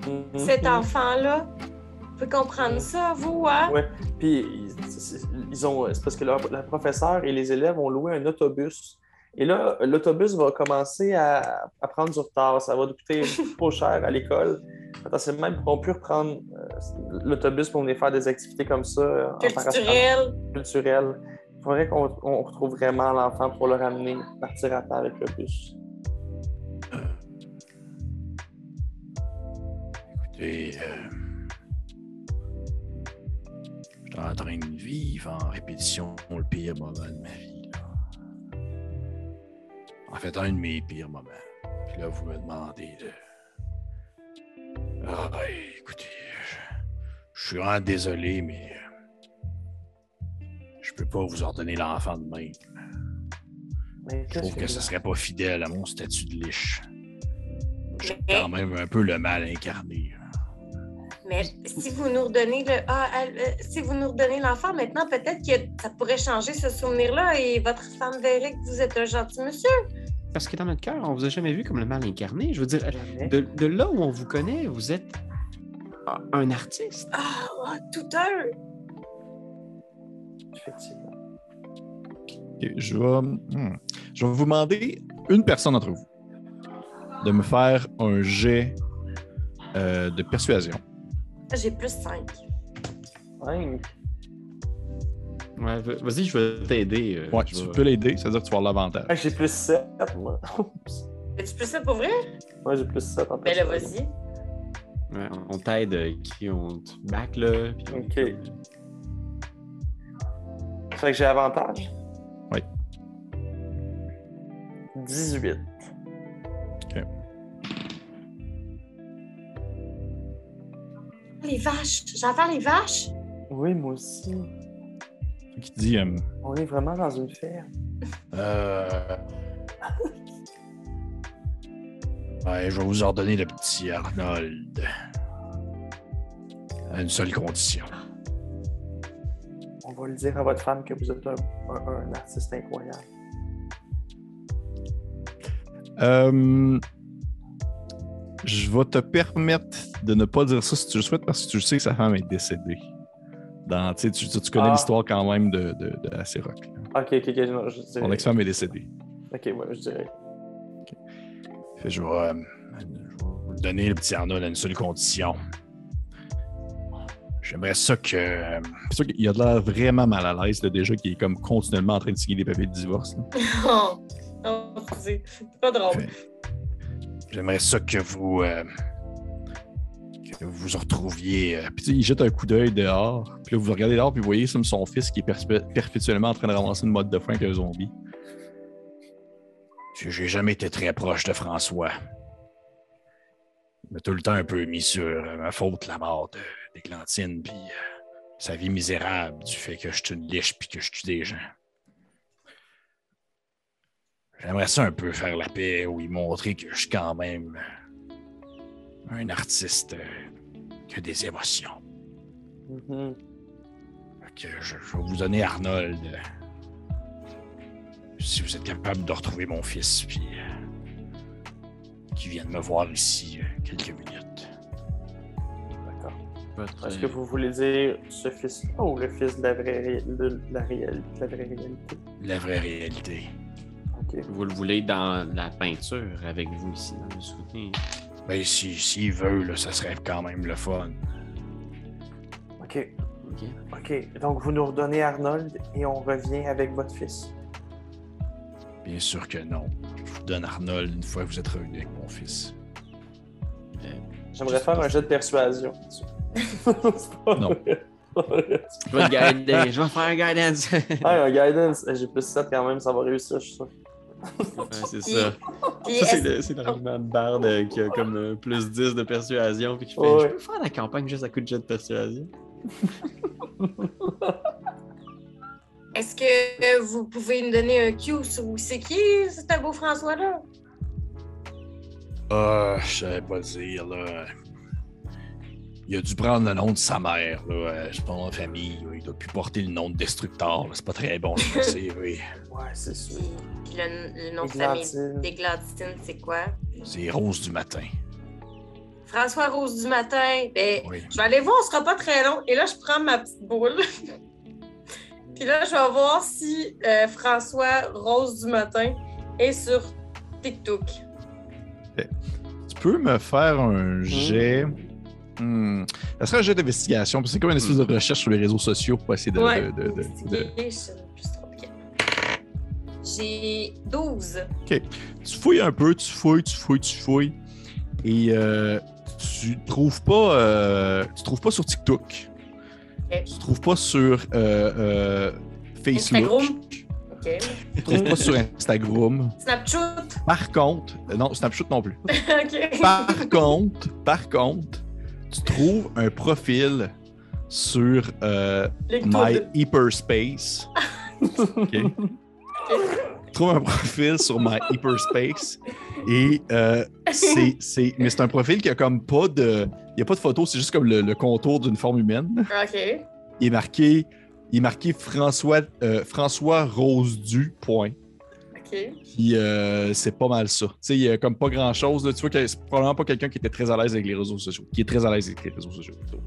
Speaker 3: Mhm.
Speaker 4: cet enfant-là. Vous pouvez comprendre ça, vous, hein?
Speaker 3: Ouais. Puis ils ont, c'est parce que leur- la professeure et les élèves ont loué un autobus. Et là, l'autobus va commencer à, à prendre du retard. Ça va coûter trop cher à l'école. Potentiellement, ils pourront plus reprendre euh, l'autobus pour venir faire des activités comme ça. euh, en parascolaire.
Speaker 4: Culturel.
Speaker 3: culturel. Il faudrait qu'on on retrouve vraiment l'enfant pour le ramener, partir à temps avec le bus.
Speaker 1: Écoutez, euh, je suis en train de vivre en répétition le pire moment de ma vie. En fait, un de mes pires moments. Puis là, vous me demandez de. Ah, ben, écoutez, je, je suis vraiment désolé, mais euh, je peux pas vous ordonner l'enfant de même.
Speaker 3: Mais
Speaker 1: Je trouve que ce serait pas fidèle à mon statut de liche. J'ai quand même un peu le mal incarné.
Speaker 4: mais si vous nous redonnez le, ah, le- si vous nous redonnez l'enfant maintenant, peut-être que ça pourrait changer ce souvenir-là et votre femme verrait que vous êtes un gentil monsieur.
Speaker 2: Parce que dans notre cœur, on vous a jamais vu comme le mal incarné. Je veux dire, de, de là où on vous connaît, vous êtes un artiste.
Speaker 4: Ah, tout un.
Speaker 3: Effectivement.
Speaker 1: Je, vais, hmm. je vais vous demander, une personne d'entre vous, de me faire un jet euh, de persuasion.
Speaker 4: J'ai plus 5.
Speaker 3: Cinq.
Speaker 2: Ouais, va- vas-y, je vais t'aider. euh,
Speaker 1: Ouais, tu
Speaker 2: vais-
Speaker 1: peux l'aider, c'est-à-dire que tu vas avoir l'avantage.
Speaker 3: Ah, j'ai plus 7, moi.
Speaker 4: Es-tu plus ça pour vrai?
Speaker 3: moi, j'ai plus 7 en
Speaker 4: Ben là, vas-y.
Speaker 2: Ouais, on t'aide, euh, qui on te back là. puis
Speaker 3: Ok. Fait que j'ai avantage?
Speaker 1: Oui.
Speaker 3: 18.
Speaker 4: Les vaches. J'entends les vaches?
Speaker 3: Oui, moi aussi.
Speaker 1: Qui dit euh,
Speaker 3: On est vraiment dans une ferme.
Speaker 1: Euh, Ouais, je vais vous ordonner le petit Arnold. À une seule condition.
Speaker 3: On va le dire à votre femme que vous êtes un, un- un artiste incroyable.
Speaker 1: Euh, je vais te permettre de ne pas dire ça si tu le souhaites parce que tu sais que sa femme est décédée. Dans, tu, sais, tu, tu connais
Speaker 3: Ah.
Speaker 1: l'histoire quand même de, de, de Acerroc, là.
Speaker 3: Ok, ok, ok. non, je dirais.
Speaker 1: Son ex-femme est décédée.
Speaker 3: Ok, ouais, je dirais.
Speaker 1: Fait, je, vais, euh, je vais vous donner le petit Arnold à une seule condition. J'aimerais ça que. euh, C'est sûr qu'il a de l'air vraiment mal à l'aise, déjà, qu'il est comme continuellement en train de signer des papiers de divorce.
Speaker 4: Oh, c'est pas drôle.
Speaker 1: J'aimerais ça que vous. euh, vous vous retrouviez. euh, puis il jette un coup d'œil dehors. Puis là, vous regardez dehors, puis vous voyez comme son fils qui est perpétuellement en train de ramasser une mode de fin avec un zombie. J'ai jamais été très proche de François. Il m'a tout le temps un peu mis sur euh, ma faute, la mort d'Églantine, puis euh, sa vie misérable du fait que je suis une liche puis que je tue des gens. J'aimerais ça un peu faire la paix ou y montrer que je suis quand même euh, un artiste euh, qui a des émotions.
Speaker 3: Mhm.
Speaker 1: Fait que je, je vais vous donner Arnold. euh, si vous êtes capable de retrouver mon fils, puis euh, qui vienne me voir ici euh, quelques minutes.
Speaker 3: D'accord. Est-ce que vous voulez dire ce fils-là ou le fils de la vraie, ré- de la réalité, de la vraie réalité?
Speaker 1: La vraie réalité.
Speaker 2: Vous le voulez dans la peinture avec vous ici, dans le souvenir.
Speaker 1: Ben, si, s'il veut, là, ça serait quand même le fun.
Speaker 3: Ok.
Speaker 2: OK?
Speaker 3: OK, donc vous nous redonnez Arnold et on revient avec votre fils.
Speaker 1: Bien sûr que non. Je vous donne Arnold une fois que vous êtes revenu avec mon fils.
Speaker 3: J'aimerais faire un jeu de persuasion.
Speaker 1: Non.
Speaker 2: Je vais, te guider, je vais faire un guidance.
Speaker 3: Ah, un guidance. J'ai plus 7 quand même, ça va réussir, je suis sûr.
Speaker 2: Ouais, c'est ça. C'est l'argument de Bard euh, qui a comme euh, plus 10 de persuasion, puis qui fait
Speaker 3: Ouais.
Speaker 2: Je peux faire la campagne juste à coup de jet de persuasion?
Speaker 4: Est-ce que euh, vous pouvez nous donner un cue sur c'est qui ce beau François-là?
Speaker 1: Ah, je savais pas le dire, là. Il a dû prendre le nom de sa mère, là. euh, C'est pas de famille. là. Il doit plus porter le nom de Destructeur. là. C'est pas très bon, je sais, oui.
Speaker 3: Ouais, c'est sûr.
Speaker 4: Le, le nom de famille
Speaker 3: Églantine.
Speaker 4: d'Églantine, c'est quoi?
Speaker 1: C'est Rose du matin.
Speaker 4: François Rose du matin. Ben,
Speaker 1: Oui.
Speaker 4: je vais aller voir, on sera pas très long. Et là, je prends ma petite boule. Puis là, je vais voir si euh, François Rose du matin est sur TikTok.
Speaker 1: Tu peux me faire un jet. Hmm. Ça serait un jet d'investigation, parce que c'est comme une espèce de recherche sur les réseaux sociaux pour essayer de.
Speaker 4: Ouais.
Speaker 1: de- de- de- de-
Speaker 4: Investigation, plus trois, ok. J'ai 12.
Speaker 1: Tu fouilles un peu, tu fouilles, tu fouilles, tu fouilles. Et euh, tu trouves pas. euh, tu trouves pas sur TikTok.
Speaker 4: Ok.
Speaker 1: Tu trouves pas sur euh, euh, Facebook.
Speaker 4: Instagram. OK.
Speaker 1: Tu trouves pas sur Instagram.
Speaker 4: Snapchat.
Speaker 1: Par contre, non, Snapchat non plus.
Speaker 4: OK.
Speaker 1: Par contre, par contre, tu trouves un profil sur euh, My. Hyperspace. OK. Tu trouves un profil sur My Hyperspace et euh, c'est, mais c'est un profil qui a comme pas de, il a pas de photo, c'est juste comme le, le contour d'une forme humaine.
Speaker 4: OK.
Speaker 1: Il est marqué, il est marqué François, euh, François Rose du point. Puis euh, c'est pas mal ça. Tu sais, il y a comme pas grand chose. Tu vois que c'est probablement pas quelqu'un qui était très à l'aise avec les réseaux sociaux. Qui est très à l'aise avec les réseaux sociaux plutôt.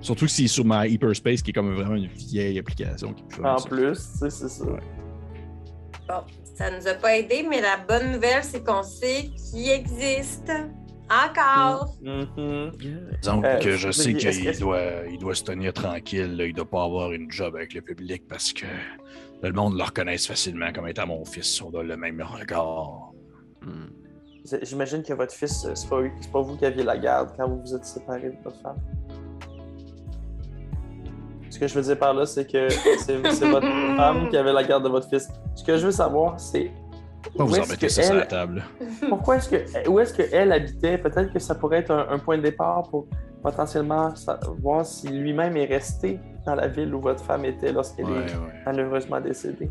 Speaker 1: Surtout que c'est sur ma Hyperspace qui est comme vraiment une vieille application. Qui peut
Speaker 3: En
Speaker 1: ça.
Speaker 3: plus, tu sais, c'est ça.
Speaker 1: Ouais.
Speaker 4: Bon, ça nous a pas aidé, mais la bonne nouvelle, c'est qu'on sait qu'il existe encore.
Speaker 3: Mhm.
Speaker 1: Disons
Speaker 3: Euh,
Speaker 1: que je sais qu'il doit, il doit se tenir tranquille. là. Il doit pas avoir une job avec le public parce que le monde le reconnaisse facilement comme étant mon fils. On a le même regard.
Speaker 2: Hmm.
Speaker 3: J'imagine que votre fils, euh, c'est pas, pas vous qui aviez la garde quand vous vous êtes séparés de votre femme. Ce que je veux dire par là, c'est que c'est votre femme qui avait la garde de votre fils. Ce que je veux savoir, c'est où
Speaker 1: vous en
Speaker 3: est-ce
Speaker 1: mettez
Speaker 3: que
Speaker 1: ça sur la
Speaker 3: elle-
Speaker 1: table.
Speaker 3: pourquoi est-ce que où est-ce qu'elle habitait? Peut-être que ça pourrait être un, un point de départ pour potentiellement voir si lui-même est resté dans la ville où votre femme était lorsqu'elle
Speaker 1: Ouais,
Speaker 3: est
Speaker 1: ouais.
Speaker 3: malheureusement décédée?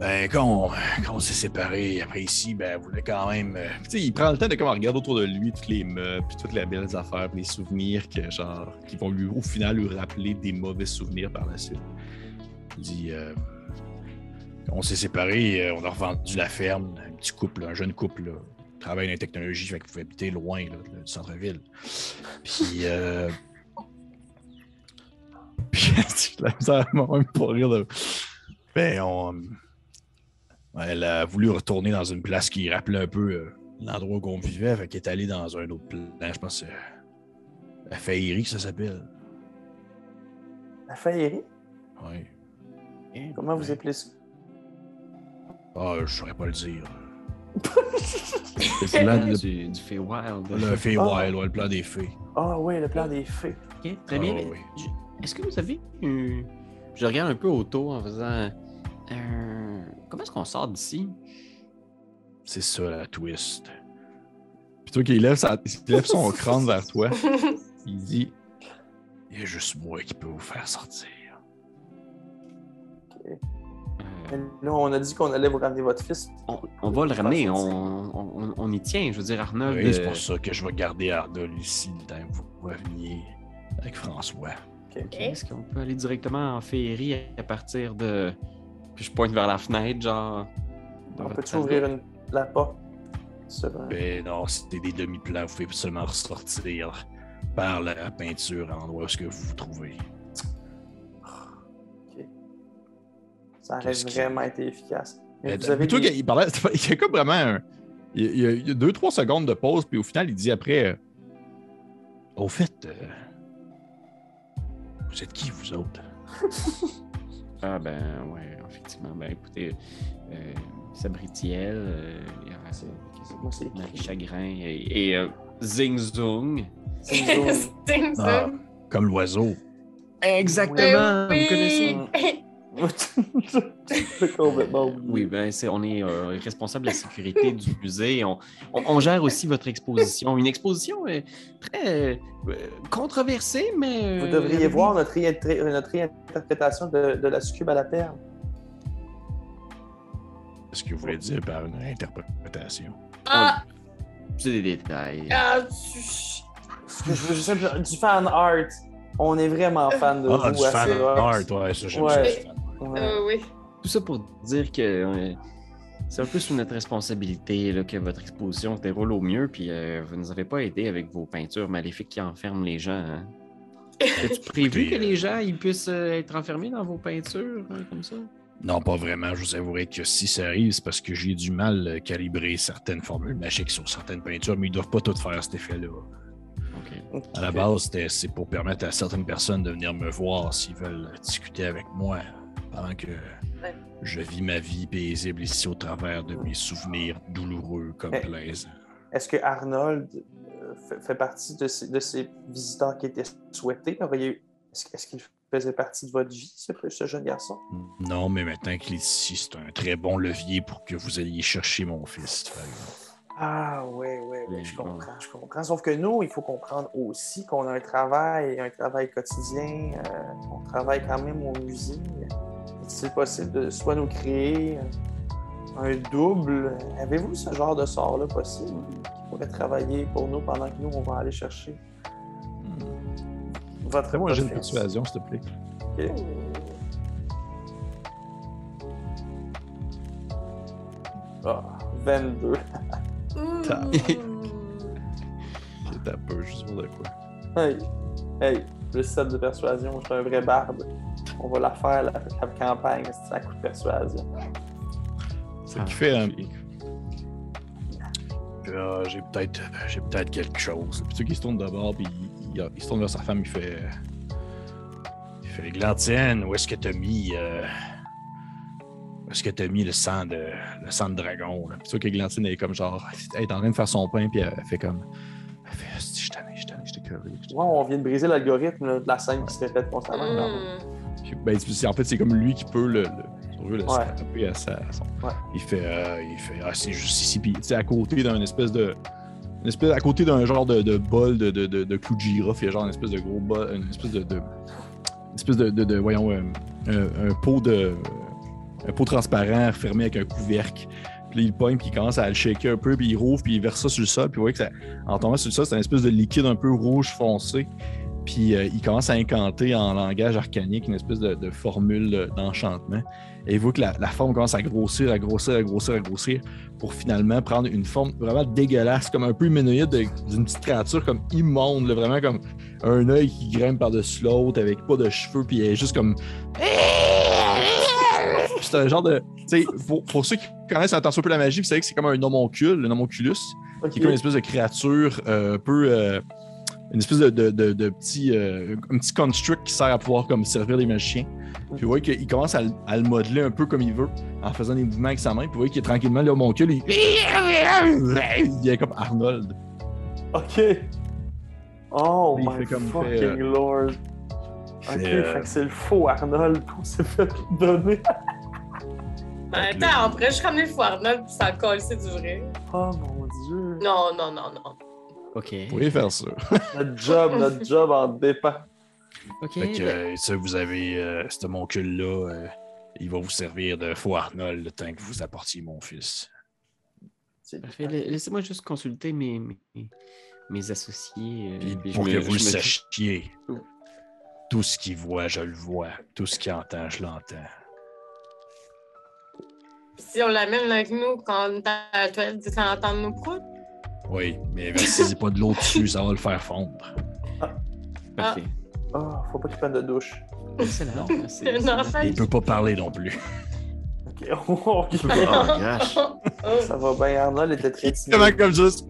Speaker 1: Ben, quand on, quand on s'est séparés après ici, ben, elle voulait quand même. euh, tu sais, il prend le temps de comme regarder autour de lui toutes les meubles, puis toutes les belles affaires, puis les souvenirs que, genre, qui vont lui, au final, lui rappeler des mauvais souvenirs par la suite. Il dit euh, quand on s'est séparés, euh, on a revendu la ferme, un petit couple, un jeune couple, là, qui travaille dans la technologie, fait qu'il pouvait habiter loin là, du centre-ville. Puis. Euh, puis, j'ai de la misère à même pas rire de. Ben, on. Elle a voulu retourner dans une place qui rappelait un peu euh, l'endroit où on vivait, fait qu'elle est allée dans un autre plan. Je pense que c'est la féerie, ça s'appelle.
Speaker 3: La féerie?
Speaker 1: Oui.
Speaker 3: Comment vous appelez ça?
Speaker 1: Ah, je saurais pas le dire.
Speaker 2: C'est là du, du.
Speaker 1: Le fée
Speaker 3: Ah.
Speaker 1: wild, ouais, le plan des fées.
Speaker 3: Ah oui, le plan des fées.
Speaker 2: Ok, très
Speaker 1: Ah,
Speaker 2: bien.
Speaker 1: oui.
Speaker 2: Est-ce que vous avez eu... Je regarde un peu autour en faisant... euh, Comment est-ce qu'on sort d'ici?
Speaker 1: C'est ça la twist. Puis toi qui lève, sa- il lève son crâne vers toi, il dit Il y a juste moi qui peux vous faire sortir.
Speaker 2: Euh,
Speaker 3: Mais Là, on a dit qu'on allait vous ramener votre fils.
Speaker 2: on, on va le ramener, on,
Speaker 3: sortir.
Speaker 2: on- on- on y tient. Je veux dire, Arnold...
Speaker 1: Oui, c'est
Speaker 2: euh,
Speaker 1: pour ça que je vais garder Arnold ici le temps que vous reveniez avec François.
Speaker 3: Ok, ok.
Speaker 2: Est-ce qu'on peut aller directement en féerie à partir de. Puis je pointe vers la fenêtre, genre.
Speaker 3: On peut-tu
Speaker 2: place
Speaker 3: ouvrir une... la porte?
Speaker 1: Ben non, c'était des demi-plans. Vous pouvez seulement ressortir par la peinture à l'endroit où est-ce que vous vous trouvez.
Speaker 3: Ça aurait
Speaker 1: qui-
Speaker 3: vraiment été efficace. Mais
Speaker 1: Mais
Speaker 3: vous avez
Speaker 1: toi,
Speaker 3: des-
Speaker 1: il parlait, il y a comme vraiment un- il, y a, il y a- il y a deux, trois secondes de pause, puis au final, il dit après euh, Au fait, euh, Vous êtes qui, vous autres?
Speaker 2: Ah ben ouais, effectivement. Ben écoutez, euh, Sabritiel, euh, il y a,
Speaker 3: C'est- Moi, c'est
Speaker 2: Marie Chagrin et, et, euh, Zing Zung.
Speaker 1: Ah, comme l'oiseau.
Speaker 2: Exactement, vous connaissez.
Speaker 3: Complètement.
Speaker 2: Oui, ben c'est, on est euh, responsable de la sécurité du musée. On, on- on gère aussi votre exposition. Une exposition euh, très euh, controversée, mais.
Speaker 3: Vous devriez voir notre, notre réinterprétation de, de la succube à la perle.
Speaker 1: Qu'est-ce que vous voulez dire par une interprétation?
Speaker 4: Ah,
Speaker 2: C'est des détails.
Speaker 4: ah, tu-
Speaker 3: Ce que je veux juste dire, du fan art. On est vraiment fan de
Speaker 1: Ah,
Speaker 3: vous
Speaker 1: du
Speaker 3: à
Speaker 1: fan art, ouais, ça, j'aime
Speaker 3: Ouais.
Speaker 1: ça.
Speaker 3: Ouais.
Speaker 4: euh, oui.
Speaker 2: Tout ça pour dire que euh, c'est un peu sous notre responsabilité là, que votre exposition se déroule au mieux, puis euh, vous ne nous avez pas aidé avec vos peintures maléfiques qui enferment les gens. Hein? As-tu prévu que les gens ils puissent euh, être enfermés dans vos peintures hein, comme ça?
Speaker 1: Non, pas vraiment. Je vous avouerai que si ça arrive, c'est parce que j'ai du mal à calibrer certaines formules magiques sur certaines peintures, mais ils doivent pas toutes faire cet effet-là. À la base, c'était- c'est pour permettre à certaines personnes de venir me voir s'ils veulent discuter avec moi pendant que
Speaker 4: Ouais.
Speaker 1: je vis ma vie paisible ici au travers de mes souvenirs douloureux comme
Speaker 3: Eh.
Speaker 1: plaisent.
Speaker 3: Est-ce que Arnold euh, fait, partie de ces, de ces visiteurs qui étaient souhaités? Auriez- Est-ce qu'il faisait partie de votre vie, ce, ce jeune garçon?
Speaker 1: Non, mais maintenant qu'il est ici, c'est un très bon levier pour que vous alliez chercher mon fils. par exemple.
Speaker 3: Ah, oui, oui, oui, je comprends, je comprends. Sauf que nous, il faut comprendre aussi qu'on a un travail, un travail quotidien. euh, on travaille quand même au musée. Est-il possible de soit nous créer un double? Avez-vous ce genre de sort-là possible qui pourrait travailler pour nous pendant que nous, on va aller chercher votre
Speaker 1: Fais-moi un jeu de
Speaker 3: votre fils?
Speaker 1: persuasion, s'il te plaît.
Speaker 3: Ok. Ah, 22.
Speaker 4: Ouh.
Speaker 1: C'est un peu juste pour de quoi.
Speaker 3: Hey, hey, le 7 de persuasion, je suis un vrai barde. On va la faire, la, la campagne, c'est un coup de persuasion.
Speaker 1: Ce qui fait un. Ah, j'ai peut-être j'ai peut-être quelque chose. Puis tu qui se tourne d'abord, puis il, il- il se tourne vers sa femme, il fait. Il fait Glantine, où est-ce que t'as mis. euh, où est-ce que t'as mis le sang de le sang de dragon? Là? Puis tu vois que Glantine est comme genre. Elle est en train de faire son pain, puis elle, fait comme. Elle fait je suis tanné, je suis tanné, je t'ai
Speaker 3: Wow, on vient de briser l'algorithme là, de la scène qui se répète constamment.
Speaker 4: Hmm.
Speaker 1: Ben, en fait, c'est comme lui qui peut le,
Speaker 3: Ouais.
Speaker 1: à, sa, à son.
Speaker 3: Ouais.
Speaker 1: Il fait, euh, il fait, ah, c'est juste ici. Puis, tu sais, à côté d'un espèce de. Une espèce, à côté d'un genre de, de bol de, de, de, de clou de girofle, il y a genre une espèce de gros bol, une espèce de. de une espèce de, voyons, euh, un, un pot de. Un pot transparent fermé avec un couvercle. Puis là, il pogne, puis il commence à le shaker un peu, puis il rouvre, puis il verse ça sur le sol. Puis vous voyez que ça, en tombant sur le sol, c'est une espèce de liquide un peu rouge foncé. Puis euh, il commence à incanter en langage arcanique une espèce de, de formule d'enchantement. Et vous voyez que la, la forme commence à grossir, à grossir, à grossir, à grossir, pour finalement prendre une forme vraiment dégueulasse, comme un peu humanoïde, de- d'une petite créature comme immonde, là, vraiment comme un œil qui grimpe par-dessus l'autre, avec pas de cheveux, puis elle est juste comme. C'est un genre de. Pour, pour ceux qui connaissent un peu la magie, vous savez que c'est comme un homoncule, le homonculus
Speaker 3: Ok.
Speaker 1: qui est comme une espèce de créature euh, un peu. euh, une espèce de, de, de- de petit, euh, un petit construct qui sert à pouvoir comme servir les magiciens. Puis vous voyez qu'il commence à, le- à le modeler un peu comme il veut, en faisant des mouvements avec sa main. Puis vous voyez qu'il est tranquillement là, mon cul, il... il est comme Arnold.
Speaker 3: Ok. Oh
Speaker 1: Il
Speaker 3: my
Speaker 1: fait comme
Speaker 3: fucking
Speaker 1: fait, euh,
Speaker 3: lord. Ok,
Speaker 1: fait, euh,
Speaker 3: fait que c'est le faux Arnold qu'on s'est fait donner.
Speaker 4: Attends, on pourrait juste ramener le fou Arnold puis s'en coller, c'est du vrai.
Speaker 3: Oh mon dieu.
Speaker 4: Non, non, non, non.
Speaker 2: OK.
Speaker 1: Vous pourriez faire ça.
Speaker 3: Notre job, notre job en dépend.
Speaker 2: OK.
Speaker 1: Fait que,
Speaker 2: ben-
Speaker 1: euh, ça, vous avez euh, ce moncule-là. euh, il va vous servir de faux Arnold le temps que vous apportiez mon fils.
Speaker 3: C'est-
Speaker 2: Parfait. La- Laissez-moi juste consulter mes, mes, mes associés. euh,
Speaker 1: Puis
Speaker 2: puis je
Speaker 1: pour
Speaker 2: me-
Speaker 1: que vous le
Speaker 2: me-
Speaker 1: sachiez, tout ce qu'il voit, je le vois. Tout ce qu'il entend, je l'entends.
Speaker 4: Si on l'amène avec nous quand on est à la toilette, tu vas entendre nos proutes?
Speaker 1: Oui, mais versez pas de l'eau dessus, ça va le faire fondre.
Speaker 2: Parfait.
Speaker 3: Oh, faut pas qu'il prenne de douche.
Speaker 2: Excellent. C'est-
Speaker 4: Un enfant
Speaker 1: Il peut pas parler non plus.
Speaker 3: Ok, oh,
Speaker 2: pas- Oh, gosh.
Speaker 4: Oh.
Speaker 3: ça va bien. Arnold était très
Speaker 1: Comment
Speaker 3: timide.
Speaker 1: comme juste.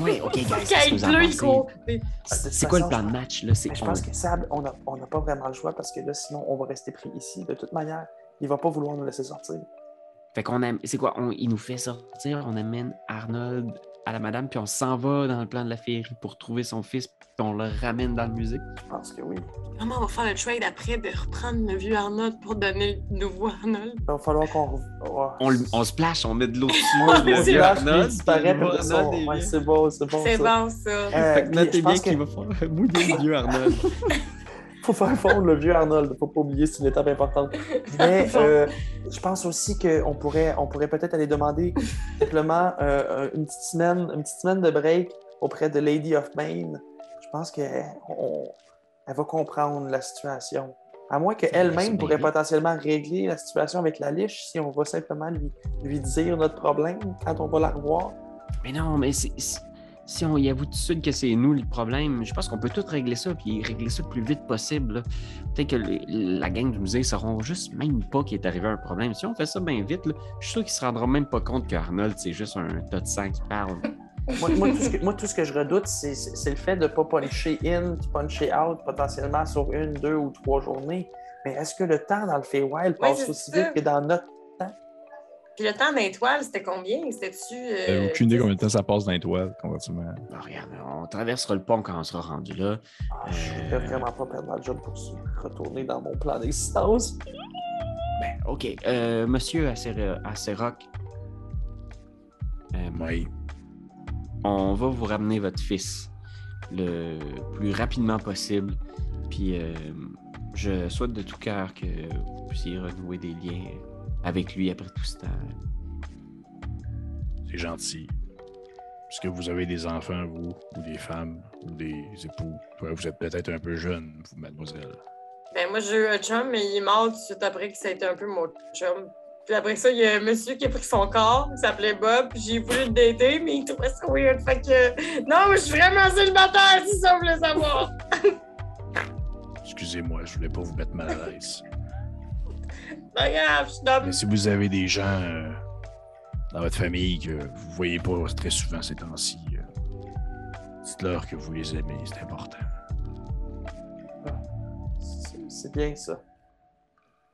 Speaker 2: Oui, ok, guys. C'est quoi le plan de match, là?
Speaker 3: Je pense que Sab, on n'a on n'a pas vraiment le choix parce que là, sinon, on va rester pris ici. De toute manière, il va pas vouloir nous laisser sortir.
Speaker 2: Fait qu'on aime. C'est quoi? On... Il nous fait sortir, on amène Arnold à la madame, puis on s'en va dans le plan de la féerie pour trouver son fils, puis on le ramène dans le musée.
Speaker 3: Je pense que oui.
Speaker 4: Comment on va faire le trade après de reprendre le vieux Arnold pour donner le nouveau Arnold?
Speaker 3: Il va falloir qu'on.
Speaker 2: On, on splash, on met de l'eau dessus. Le vieux Arnold,
Speaker 3: disparaît, c'est bon, c'est bon.
Speaker 4: C'est bon, ça.
Speaker 3: Euh,
Speaker 2: Fait que notez bien qu'il va faire mouiller le vieux Arnold.
Speaker 3: faut faire fondre le vieux Arnold. Faut pas oublier, c'est une étape importante. Mais euh, je pense aussi qu'on pourrait, on pourrait peut-être aller demander simplement euh, une, petite semaine, une petite semaine de break auprès de Lady of Maine. Je pense qu'elle va comprendre la situation. À moins qu'elle-même pourrait potentiellement régler la situation avec la liche si on va simplement lui, lui dire notre problème quand on va la revoir.
Speaker 2: Mais non, mais c'est- si on y avoue tout de suite que c'est nous le problème, je pense qu'on peut tout régler ça, puis régler ça le plus vite possible. Peut-être que la gang du musée ne sauront juste même pas qu'il est arrivé un problème. Si on fait ça bien vite, là, je suis sûr qu'ils ne se rendront même pas compte que Arnold, c'est juste un tas de sang qui parle.
Speaker 3: Moi, moi, tout, ce que, moi, tout ce que je redoute, c'est le fait de ne pas puncher in puncher out potentiellement sur une, deux ou trois journées. Mais est-ce que le temps dans le Feywild passe aussi
Speaker 4: ça.
Speaker 3: vite que dans notre.
Speaker 4: Puis le temps d'étoile, c'était combien? C'était-tu. euh,
Speaker 1: J'avais aucune idée combien de temps ça passe dans l'étoile.
Speaker 2: Bon, regarde, on traversera le pont quand on sera rendu là.
Speaker 3: Ah, je ne
Speaker 2: Euh.
Speaker 3: vraiment pas perdre ma job pour retourner dans mon plan d'existence.
Speaker 2: Ben, OK. Euh, monsieur Acer- Acerroc, euh,
Speaker 1: Oui.
Speaker 2: on va vous ramener votre fils le plus rapidement possible. Puis euh, je souhaite de tout cœur que vous puissiez renouer des liens avec lui après tout ce temps.
Speaker 1: C'est gentil. Est-ce que vous avez des enfants, vous, ou des femmes, ou des époux? Ouais, vous êtes peut-être un peu jeune, vous, mademoiselle.
Speaker 4: Ben, moi, j'ai eu un chum, mais il est mort tout de suite après que ça a été un peu mon chum. Puis après ça, il y a un monsieur qui a pris son corps, il s'appelait Bob, puis j'ai voulu le dater, mais il trouvait ça weird. Fait que. Non, moi, je suis vraiment célibataire, si ça, vous voulez savoir.
Speaker 1: Excusez-moi, je voulais pas vous mettre mal à l'aise.
Speaker 4: Pas grave,
Speaker 1: Mais si vous avez des gens euh, dans votre famille que vous voyez pas très souvent ces temps-ci, euh, dites-leur que vous les aimez, c'est important.
Speaker 3: C'est- bien ça.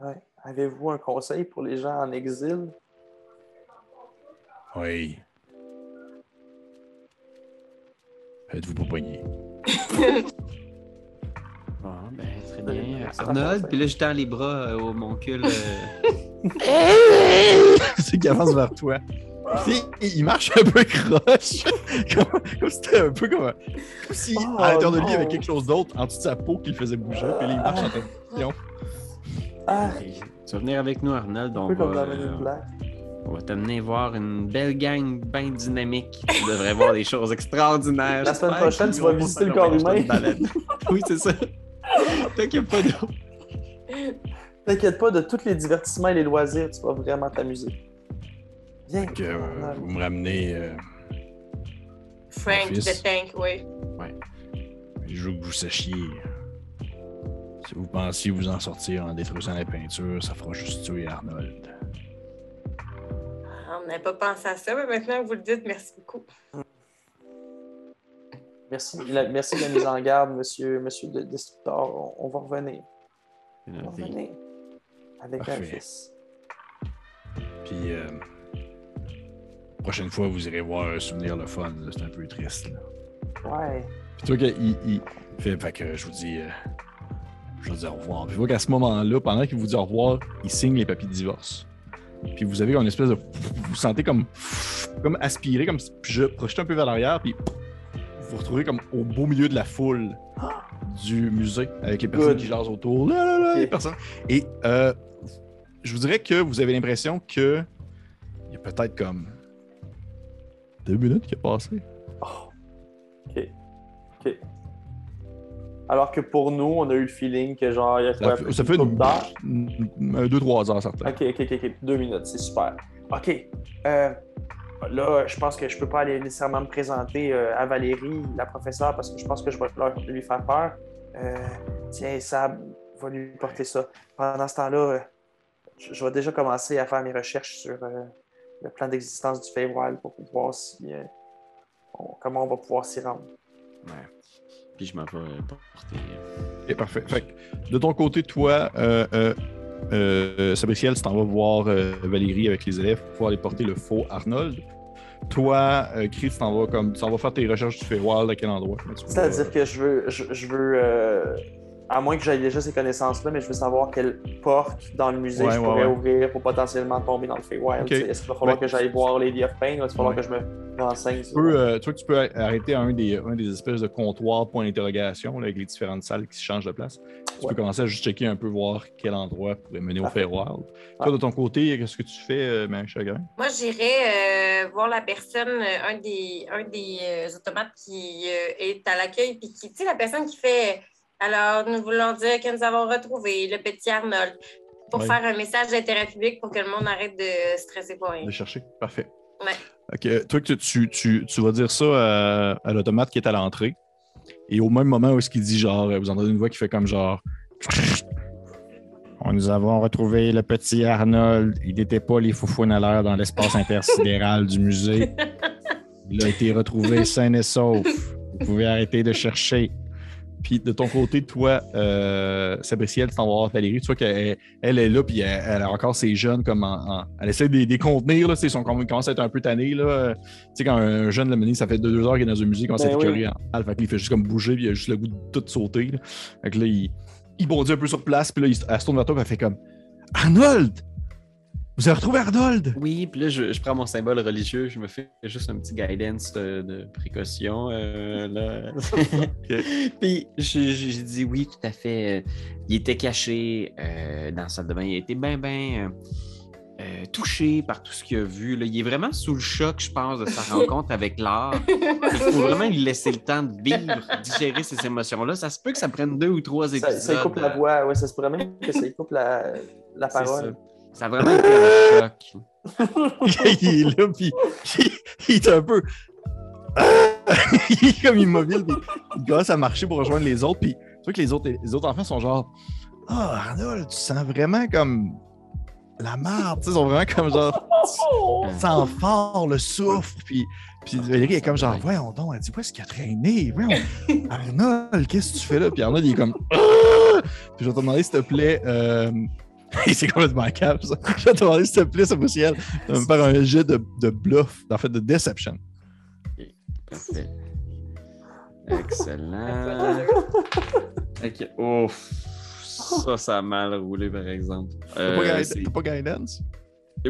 Speaker 3: Ouais. Avez-vous un conseil pour les gens en exil?
Speaker 1: Oui. Faites-vous pas pogner.
Speaker 2: Bon, ben, très
Speaker 3: Salut,
Speaker 2: bien. Arnold, puis là, je tends les bras euh, au moncule. euh,
Speaker 1: c'est qu'il avance vers toi. Tu sais, il marche un peu croche. comme c'était un peu comme. un- Comme si
Speaker 3: Oh,
Speaker 1: à l'intérieur de lui, il y avait quelque chose d'autre en dessous de sa peau qui le faisait bouger. Puis là, il marche en tête.
Speaker 3: Ah,
Speaker 2: tu vas venir avec nous, Arnold.
Speaker 3: un
Speaker 2: On
Speaker 3: peu comme
Speaker 2: va, euh, on va t'amener voir une belle gang bien dynamique. Tu devrais voir des choses extraordinaires.
Speaker 3: La semaine prochaine, tu vas visiter le corps humain.
Speaker 2: oui, c'est ça. T'inquiète pas d'eau.
Speaker 3: T'inquiète pas, de tous les divertissements et les loisirs, tu vas vraiment t'amuser. Viens.
Speaker 1: Que, euh, vous me ramenez. euh,
Speaker 4: Frank the Tank, oui.
Speaker 1: je veux que vous sachiez. Si vous pensiez vous en sortir en détruisant la peinture, ça fera juste tuer Arnold.
Speaker 4: Ah, On n'avait pas pensé à ça, mais maintenant que vous le dites, merci beaucoup.
Speaker 3: Merci, la- merci de la mise en garde, monsieur, monsieur le destructeur. On, on va revenir. On va revenir. Avec un fils.
Speaker 1: Puis, euh, prochaine fois, vous irez voir un souvenir le fun. C'est un peu triste. Là.
Speaker 3: Ouais.
Speaker 1: Puis qu'il il fait, fait que je vous dis, euh, je vous dis au revoir. Puis tu vois qu'à ce moment-là, pendant qu'il vous dit au revoir, il signe les papiers de divorce. Puis vous avez une espèce de, vous vous sentez comme, comme aspiré, comme je projeté un peu vers l'arrière, puis vous retrouvez comme au beau milieu de la foule du musée avec les personnes
Speaker 3: Good.
Speaker 1: qui jasent autour. Là, là, là,
Speaker 3: Ok.
Speaker 1: les personnes. Et euh, je vous dirais que vous avez l'impression que il y a peut-être comme deux minutes qui est passé.
Speaker 3: Oh. OK. OK. Alors que pour nous, on a eu le feeling que genre, il y a quoi,
Speaker 1: Ça, fait- une, deux, trois heures, certains.
Speaker 3: OK, OK, OK, OK. Deux minutes, c'est super. OK. Euh, là, je pense que je peux pas aller nécessairement me présenter euh, à Valérie, la professeure, parce que je pense que je vais leur, lui faire peur. Euh, tiens, Sab va lui porter ça. Pendant ce temps-là, euh, je, je vais déjà commencer à faire mes recherches sur euh, le plan d'existence du Feywild pour voir si euh, on- comment on va pouvoir s'y rendre.
Speaker 2: Ouais. Puis je m'en vais porter.
Speaker 1: Ok, parfait. Fait que, de ton côté, toi, euh, tu t'en vas voir euh, Valérie avec les élèves pour pouvoir aller porter le faux Arnold. Toi, euh, Chris, tu t'en vas comme tu vas faire tes recherches, tu fais wild à quel endroit?
Speaker 3: C'est-à-dire que je veux, je veux euh, à moins que j'aie déjà ces connaissances-là, mais je veux savoir quelle porte dans le musée
Speaker 1: Ouais,
Speaker 3: je pourrais
Speaker 1: ouais.
Speaker 3: ouvrir pour potentiellement tomber dans le tu sais. Est-ce qu'il va falloir
Speaker 1: Ouais.
Speaker 3: que j'aille voir Lady of Pain ou est-ce qu'il va falloir
Speaker 1: Ouais.
Speaker 3: que je me renseigne?
Speaker 1: Tu
Speaker 3: sur-
Speaker 1: peux, euh, tu vois que tu peux arrêter à un des, un des espèces de comptoirs, point d'interrogation, avec les différentes salles qui changent de place. Tu
Speaker 3: Ouais.
Speaker 1: peux commencer à juste checker un peu, voir quel endroit pourrait mener au
Speaker 3: Parfait.
Speaker 1: Feywild. Toi, de ton côté, qu'est-ce que tu fais, euh, Marie Chagrin?
Speaker 4: Moi, j'irais euh, voir la personne, euh, un des, un des euh, automates qui euh, est à l'accueil, puis qui, tu sais, la personne qui fait Alors, nous voulons dire que nous avons retrouvé le petit Arnold pour
Speaker 1: Ouais.
Speaker 4: faire un message d'intérêt public pour que le monde arrête de stresser pour rien.
Speaker 1: De chercher. Parfait.
Speaker 4: Ouais.
Speaker 1: Ok, Toi, tu, tu, tu, tu vas dire ça à, à l'automate qui est à l'entrée. Et au même moment où ce qu'il dit, genre, vous entendez une voix qui fait comme genre. Nous avons retrouvé le petit Arnold. Il n'était pas les foufounes à l'air dans l'espace intersidéral du musée. Il a été retrouvé sain et sauf. Vous pouvez arrêter de chercher. Puis de ton côté, toi, euh, Sabriciel, tu t'en vas voir Valérie. Tu vois qu'elle elle est là, puis elle, elle a encore ses jeunes comme en. en- elle essaie de les- contenir, là. Ils sont ils commencent à être un peu tannés, là. Tu sais, quand un jeune, le mené, ça fait deux, deux heures qu'il est dans un musée, il commence à
Speaker 3: Ben
Speaker 1: être
Speaker 3: oui.
Speaker 1: en balle. Fait juste comme bouger, puis il a juste le goût de tout sauter, là. Fait que là, il, il bondit un peu sur place, puis là, il, se- elle se tourne vers toi, puis elle fait comme Arnold! Vous avez retrouvé Arnold!
Speaker 2: Oui, puis là, je, je prends mon symbole religieux, je me fais juste un petit guidance de, de précaution. euh, là. Puis j'ai j'ai dit oui, tout à fait. euh, Il était caché euh, dans la salle de bain. Il a été bien, bien touché par tout ce qu'il a vu. là. Il est vraiment sous le choc, je pense, de sa rencontre avec l'art. Il faut vraiment lui laisser le temps de vivre, digérer ces émotions-là. Ça se peut que ça prenne deux ou trois épisodes.
Speaker 3: ça coupe la voix, ouais, ça se pourrait même que ça coupe la, parole.
Speaker 2: Ça. A vraiment été un choc.
Speaker 1: il est là, puis il, est un peu. il est comme immobile, puis il commence à marcher pour rejoindre les autres, puis tu vois que les autres, les autres enfants sont genre Ah, Arnold, tu sens vraiment comme la merde, tu sais, ils sont vraiment comme genre, tu sens fort le souffle, puis. Puis Valérie est comme genre, voyons donc, elle dit, où est-ce qu'il a traîné? Voyons, Arnold, qu'est-ce que tu fais là? Puis Arnold, il est comme, Ah! Puis je vais te demander, s'il te plaît, euh... c'est complètement calme, ça. Je vais te demander, s'il te plaît, Sabriciel, de me faire un jet de, de bluff, en fait, de deception.
Speaker 2: Parfait. Excellent. Ok. Ouf. Ça, ça a mal roulé, par exemple.
Speaker 1: T'as
Speaker 2: Euh,
Speaker 1: pas, guide-
Speaker 2: c'est-
Speaker 1: t'as pas guidance?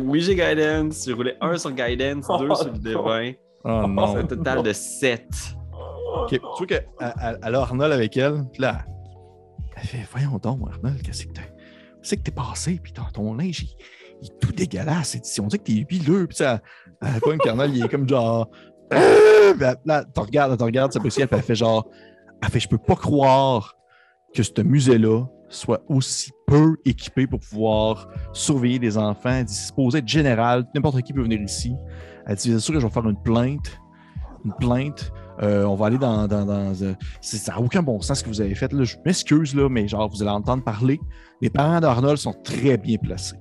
Speaker 2: oui, j'ai guidance. J'ai roulé 1 sur guidance, 2
Speaker 3: Oh,
Speaker 2: sur le D20.
Speaker 1: Oh
Speaker 2: C'est
Speaker 1: non.
Speaker 2: un total de 7.
Speaker 1: Ok, Tu vois qu'elle elle- elle a Arnold avec elle, puis là, elle fait Voyons donc, Arnold, qu'est-ce que t'as? Qu'est-ce que t'es passé, puis ton, ton linge, il, est tout dégueulasse. Et on dit que t'es huileux, puis ça. Elle pogne Arnold, il est comme genre. Euh, là, tu regardes, tu regardes, ça peut puis elle fait genre. Elle fait Je peux pas croire que ce musée-là soit aussi peu équipé pour pouvoir surveiller des enfants. Elle dit C'est général, n'importe qui peut venir ici. Elle dit C'est sûr que je vais faire une plainte. Une plainte. Euh, on va aller dans. dans, dans, euh, ça n'a aucun bon sens ce que vous avez fait. Là. Je m'excuse, là, mais genre, vous allez entendre parler. Les parents d'Arnold sont très bien placés.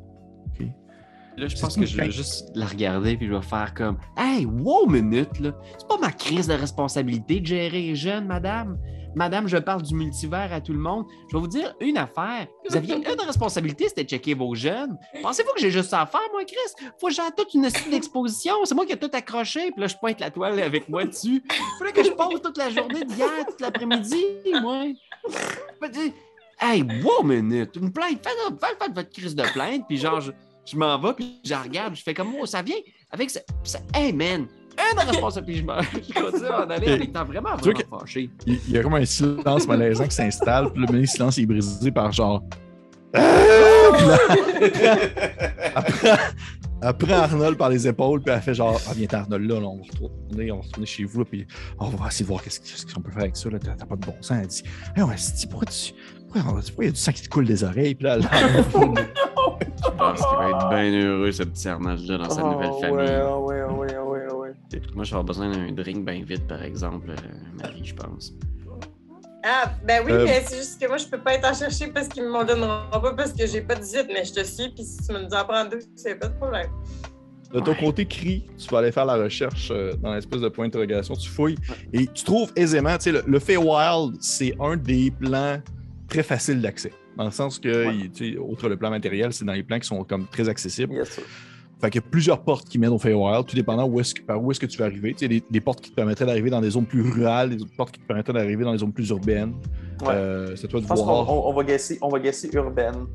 Speaker 2: Là, je pense que je vais juste la regarder puis je vais faire comme Hey, wow, minute, là. C'est pas ma crise de responsabilité de gérer les jeunes, madame. Madame, je parle du multivers à tout le monde. Je vais vous dire une affaire. Vous aviez une responsabilité, c'était de checker vos jeunes. Pensez-vous que j'ai juste ça à faire, moi, Chris? Faut que j'ai toute une style d'exposition. C'est moi qui ai tout accroché. Puis là, je pointe la toile avec moi dessus. Faudrait que je pose toute la journée d'hier, toute l'après-midi, moi. Hey, wow, minute. Une plainte. Faites, faites, faites votre crise de plainte. Puis genre, je, je m'en vais, puis je regarde. Je fais comme, oh, ça vient avec ça. ça- hey, man. Une responsabilité. Puis je, m'en- je continue à en aller en étant vraiment,
Speaker 1: Tu vois
Speaker 2: vraiment fâché.
Speaker 1: Il, y a comme un silence malaisant qui s'installe, puis le silence est brisé par genre. Ah! Prend Arnold par les épaules, puis elle fait genre Ah, viens, Arnold, là, là, on va retourner, on va retourner chez vous, là, puis on va essayer de voir qu'est-ce qu'on peut faire avec ça. là. T'as pas de bon sens. Elle dit Hey, ouais, c'est- pourquoi tu. Pourquoi pourquoi il y a du sang qui te coule des oreilles? Puis là, elle-
Speaker 2: Je pense qu'il va être bien heureux, ce petit Arnold-là, dans sa
Speaker 3: Oh,
Speaker 2: nouvelle famille.
Speaker 3: Ouais, ah ouais, ah ouais,
Speaker 2: Moi, je vais avoir besoin d'un drink bien vite, par exemple, euh, Marie, je pense.
Speaker 4: Ah, ben oui,
Speaker 1: Euh,
Speaker 4: mais c'est juste que moi, je peux pas être en chercher parce qu'ils m'en donneront pas parce que j'ai pas 18, mais je te suis, puis si tu me dis en prendre deux, c'est pas de problème.
Speaker 1: De ton
Speaker 2: Ouais.
Speaker 1: côté, Cri, tu vas aller faire la recherche euh, dans l'espèce de point d'interrogation. Tu fouilles et tu trouves aisément, tu sais, le, le Feywild, c'est un des plans très faciles d'accès. Dans le sens que,
Speaker 3: Ouais.
Speaker 1: il- tu sais, outre le plan matériel, c'est dans les plans qui sont comme très accessibles.
Speaker 3: Yes, sir.
Speaker 1: Fait qu'il y a plusieurs portes qui mènent au Feywild, tout dépendant où est-ce que- par où est-ce que tu vas arriver. Tu sais, des, des portes qui te permettraient d'arriver dans des zones plus rurales, des portes qui te permettraient d'arriver dans des zones plus urbaines.
Speaker 3: Ouais.
Speaker 1: Euh, c'est à toi de
Speaker 3: Je pense qu'on
Speaker 1: voir.
Speaker 3: on- on va guesser, on va guesser urbaine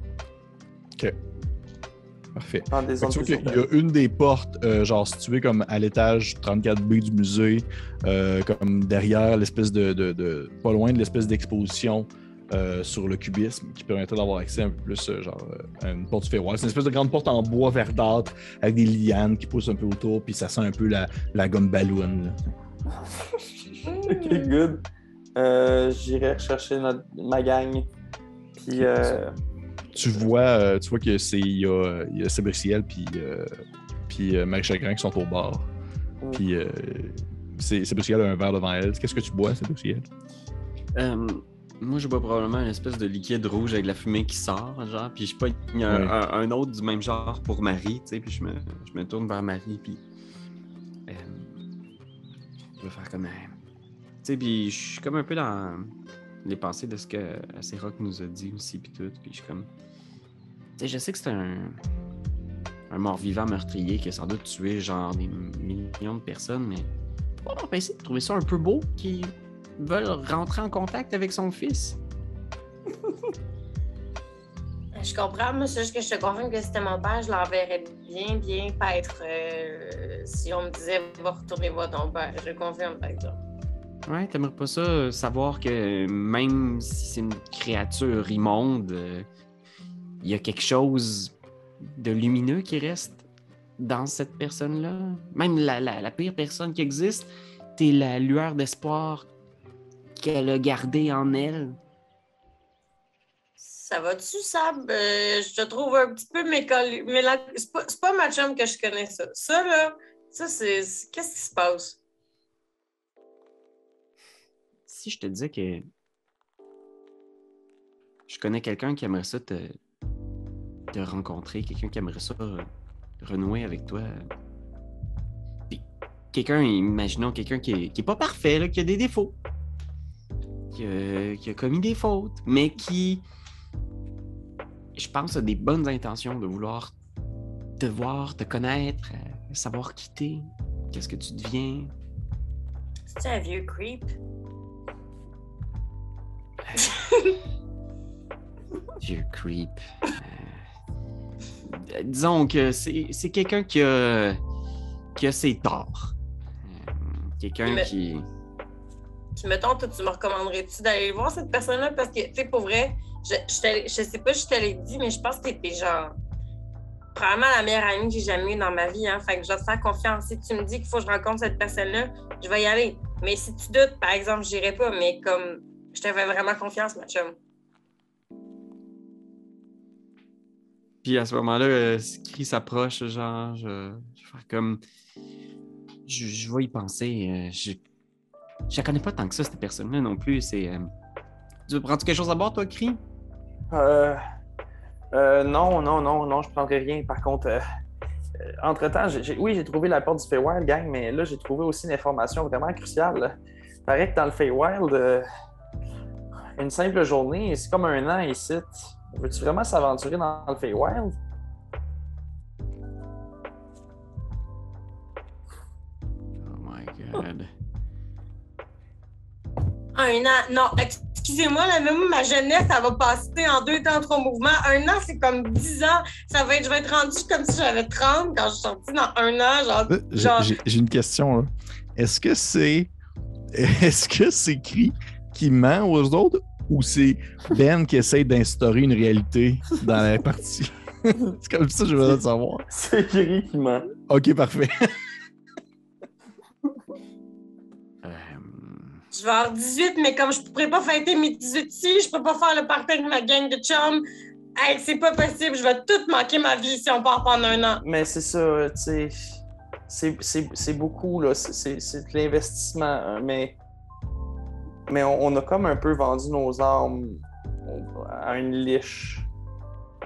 Speaker 1: Parfait.
Speaker 3: dans des
Speaker 1: Fait
Speaker 3: zones
Speaker 1: que tu
Speaker 3: plus
Speaker 1: vois qu'il y a une des portes, euh, genre située comme à l'étage 34B du musée, euh, comme derrière l'espèce de, de- de- pas loin de l'espèce d'exposition euh, sur le cubisme, qui permettait d'avoir accès un peu plus, euh, genre, euh, à une porte du. C'est une espèce de grande porte en bois verdâtre avec des lianes qui poussent un peu autour, puis ça sent un peu la, la gomme ballon.
Speaker 3: ok, good. Euh, J'irai rechercher notre- ma gang. Puis, euh,
Speaker 1: Tu vois, euh, tu vois que c'est il y a, il y a Sébriciel puis euh, puis euh, Marie Chagrin qui sont au bar.
Speaker 3: Mm.
Speaker 1: Puis euh, c'est- a un verre devant elle. Qu'est-ce que tu bois, Sébriciel?
Speaker 2: Euh, moi, je bois probablement une espèce de liquide rouge avec de la fumée qui sort, genre, puis je pogne un,
Speaker 1: Ouais.
Speaker 2: un- un autre du même genre pour Marie, tu sais, puis je me, je me tourne vers Marie, puis euh, je vais faire comme, euh, tu sais, puis je suis comme un peu dans les pensées de ce que Rock nous a dit aussi, puis tout, puis je suis comme, tu sais, je sais que c'est un un mort-vivant meurtrier qui a sans doute tué genre des millions de personnes, mais on va essayer de trouver ça un peu beau qui veulent rentrer en contact avec son fils.
Speaker 4: Je comprends, mais c'est juste que je te confirme que si c'était mon père, je l'enverrais bien, bien paître euh, si on me disait va retourner voir ton père. Je confirme, par exemple.
Speaker 2: Ouais, t'aimerais pas ça euh, savoir que même si c'est une créature immonde, euh, il y a quelque chose de lumineux qui reste dans cette personne-là? Même la, la- la pire personne qui existe, t'es la lueur d'espoir qu'elle a gardée en elle?
Speaker 4: Ça va-tu, Sab? Euh, je te trouve un petit peu mécol... mélan- C'est pas, c'est pas ma chum que je connais ça. Ça, là, ça, c'est... c'est- Qu'est-ce qui se passe?
Speaker 2: Si je te disais que je connais quelqu'un qui aimerait ça te, te rencontrer, quelqu'un qui aimerait ça euh, renouer avec toi. Puis quelqu'un, imaginons quelqu'un qui est, qui est pas parfait, là, qui a des défauts, qui a, qui a commis des fautes, mais qui, je pense, a des bonnes intentions de vouloir te voir, te connaître, euh, savoir qui t'es, qu'est-ce que tu deviens?
Speaker 4: C'est un vieux creep?
Speaker 2: Vieux creep. Euh, disons que c'est c'est quelqu'un qui a, qui a ses torts. Euh, quelqu'un
Speaker 4: Mais-
Speaker 2: qui.
Speaker 4: Puis mettons, toi, tu me recommanderais-tu d'aller voir cette personne-là? Parce que, tu sais, pour vrai, je, je, sais pas si je te l'ai dit, mais je pense que t'es genre probablement la meilleure amie que j'ai jamais eue dans ma vie. Hein. Fait que je te faire confiance. Si tu me dis qu'il faut que je rencontre cette personne-là, je vais y aller. Mais si tu doutes, par exemple, j'irai pas. Mais comme je te fais vraiment confiance, ma chum.
Speaker 2: Puis à ce moment-là, euh, Skri s'approche, genre, je, vais faire comme. Je, je vais y penser. euh, je la connais pas tant que ça, cette personne-là non plus. C'est. euh, Tu veux prendre quelque chose à boire, toi, Cri?
Speaker 3: Euh, euh, non, non, non, non, je prendrai rien. Par contre, euh, entre-temps, oui, j'ai trouvé la porte du Feywild, gang, mais là, j'ai trouvé aussi une information vraiment cruciale. Il paraît que dans le Feywild, une simple journée, c'est comme un an ici. Veux-tu vraiment s'aventurer dans le Feywild?
Speaker 4: Un an, non, excusez-moi, là, même ma jeunesse, ça va passer en deux temps, trois mouvements. Un an, c'est comme dix ans. Ça va être, je vais être rendue comme si j'avais 30 quand je suis sortie dans un an. Genre,
Speaker 1: Euh, J'ai
Speaker 4: genre
Speaker 1: j'ai- j'ai une question. là. Est-ce que c'est. Est-ce que c'est Cri qui ment aux autres ou c'est Ben qui essaye d'instaurer une réalité dans la partie? c'est comme ça que je veux savoir.
Speaker 3: C'est Kiri qui ment.
Speaker 1: Ok, parfait.
Speaker 4: je vais avoir 18, mais comme je pourrais pas fêter mes 18 ici, je peux pas faire le party avec ma gang de chums. Hey, c'est pas possible, je vais tout manquer ma vie si on part pendant un an.
Speaker 3: Mais c'est ça, tu sais. c'est- C'est c'est beaucoup, là. C'est- C'est c'est de l'investissement. hein, Mais, mais on, on a comme un peu vendu nos armes à une liche.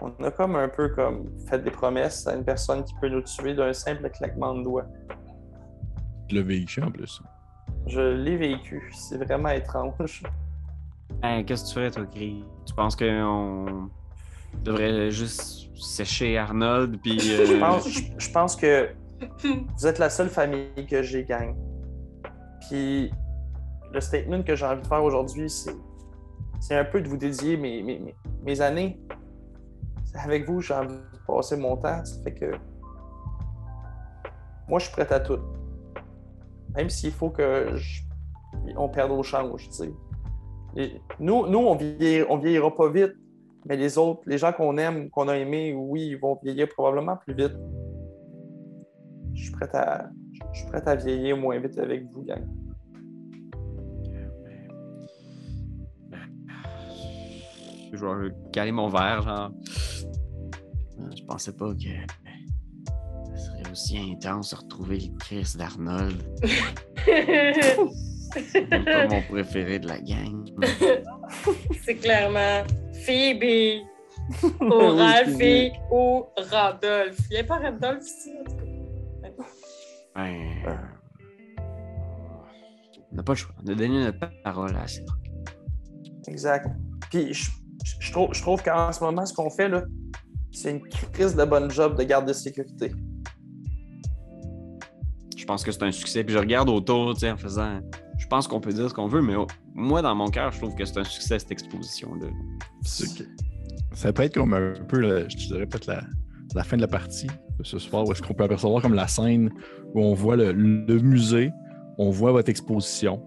Speaker 3: On a comme un peu comme fait des promesses à une personne qui peut nous tuer d'un simple claquement de doigts.
Speaker 1: Le véhicule en plus.
Speaker 3: Je l'ai vécu. C'est vraiment étrange.
Speaker 2: Qu'est-ce que tu ferais, toi, Gris? Tu penses qu'on devrait juste sécher Arnold, puis... euh,
Speaker 3: Je pense, je, je pense que vous êtes la seule famille que j'ai gang. Puis le statement que j'ai envie de faire aujourd'hui, c'est, c'est un peu de vous dédier mes, mes, mes- mes années. C'est Avec vous, j'ai envie de passer mon temps. Ça fait que moi, je suis prêt à tout. Même s'il faut que je- on perde au change. Et Nous, nous on, vieillir- on vieillira pas vite, mais les autres, les gens qu'on aime, qu'on a aimés, oui, ils vont vieillir probablement plus vite. Je suis prêt à, je suis prêt à vieillir moins vite avec vous, gang.
Speaker 2: Je vais caler mon verre, genre. Je pensais pas que aussi intense de retrouver le Chris d'Arnold. C'est pas mon préféré de la gang.
Speaker 4: C'est clairement Phoebe ou Ralphie ou Randolph. Il n'y a pas Randolph ici, en tout cas.
Speaker 2: Ben. On n'a pas le choix. On a donné notre parole à Cédric.
Speaker 3: Exact. Puis je, je- je trouve, je trouve qu'en ce moment, ce qu'on fait, là, c'est une crise de bonne job de garde de sécurité.
Speaker 2: Je pense que c'est un succès. Puis je regarde autour, tu sais, en faisant. Je pense qu'on peut dire ce qu'on veut, mais moi, dans mon cœur, je trouve que c'est un succès, cette exposition-là.
Speaker 1: Ça peut être comme un peu, je dirais peut-être la, la fin de la partie de ce soir, où est-ce qu'on peut apercevoir comme la scène où on voit le, le musée, on voit votre exposition,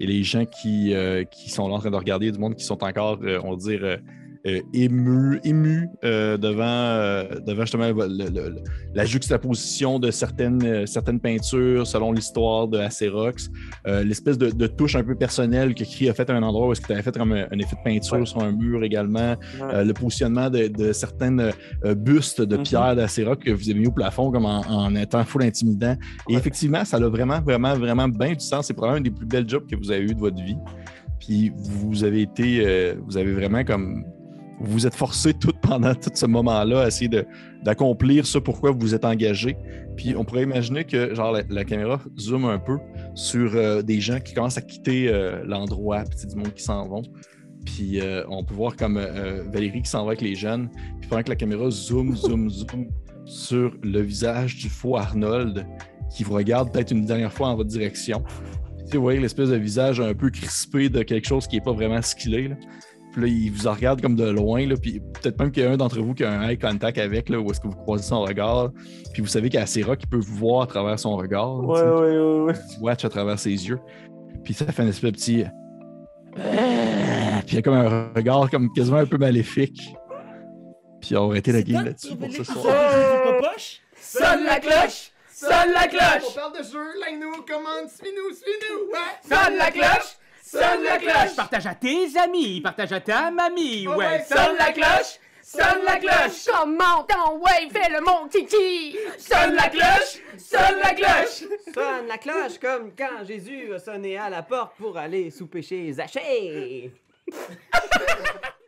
Speaker 1: et les gens qui, euh, qui sont là en train de regarder, du monde qui sont encore, euh, on va dire, euh, émus, émus euh, devant, euh, devant justement le- le- le- la juxtaposition de certaines, certaines peintures selon l'histoire de Acerox, l'espèce de, de touche un peu personnelle que Cree a fait à un endroit où est-ce que tu avais fait comme un, un effet de peinture
Speaker 3: Ouais.
Speaker 1: sur un mur également,
Speaker 3: Ouais.
Speaker 1: le positionnement de, de certaines bustes de
Speaker 3: Mhm.
Speaker 1: pierre d'Acérox que vous avez mis au plafond comme en, en étant full intimidant. Et effectivement, ça a vraiment, vraiment, vraiment bien du sens. C'est probablement un des plus belles jobs que vous avez eu de votre vie. Puis vous avez été, vous avez vraiment comme vous vous êtes forcé tout pendant tout ce moment-là à essayer d'accomplir ce pourquoi vous vous êtes engagé. Puis on pourrait imaginer que genre la, la caméra zoome un peu sur euh, des gens qui commencent à quitter euh, l'endroit, puis du monde qui s'en vont. Puis euh, on peut voir comme Valérie qui s'en va avec les jeunes. Puis pendant que la caméra zoom, zoom, zoom sur le visage du faux Arnold qui vous regarde peut-être une dernière fois en votre direction. Puis, vous voyez l'espèce de visage un peu crispé de quelque chose qui n'est pas vraiment skillé. Là. Puis là, il vous en regarde comme de loin. Là, puis peut-être même qu'il y a un d'entre vous qui a un eye contact avec, là, où est-ce que vous croisez son regard. Puis vous savez qu'à Serra, qui peut vous voir à travers son regard.
Speaker 3: Ouais, ouais, ouais, ouais.
Speaker 1: petit watch à travers ses yeux. Puis ça fait un espèce de petit. Puis il y a comme un regard comme quasiment un peu maléfique. Puis on va arrêter la game là-dessus pour ce soir.
Speaker 5: Sonne la cloche! Sonne la
Speaker 6: On
Speaker 5: cloche!
Speaker 6: parle de jeu, like-nous, commande, suis-nous, suis-nous!
Speaker 5: Sonne la cloche! Sonne la cloche!
Speaker 7: Partage à tes amis, partage à ta mamie,
Speaker 6: Ah ouais.
Speaker 5: Sonne la cloche! Sonne la cloche!
Speaker 8: Comment ton ouais, fais le mon kiki!
Speaker 5: Sonne la cloche! Sonne la cloche!
Speaker 9: Sonne la cloche comme quand Jésus a sonné à la porte pour aller souper chez Zachée.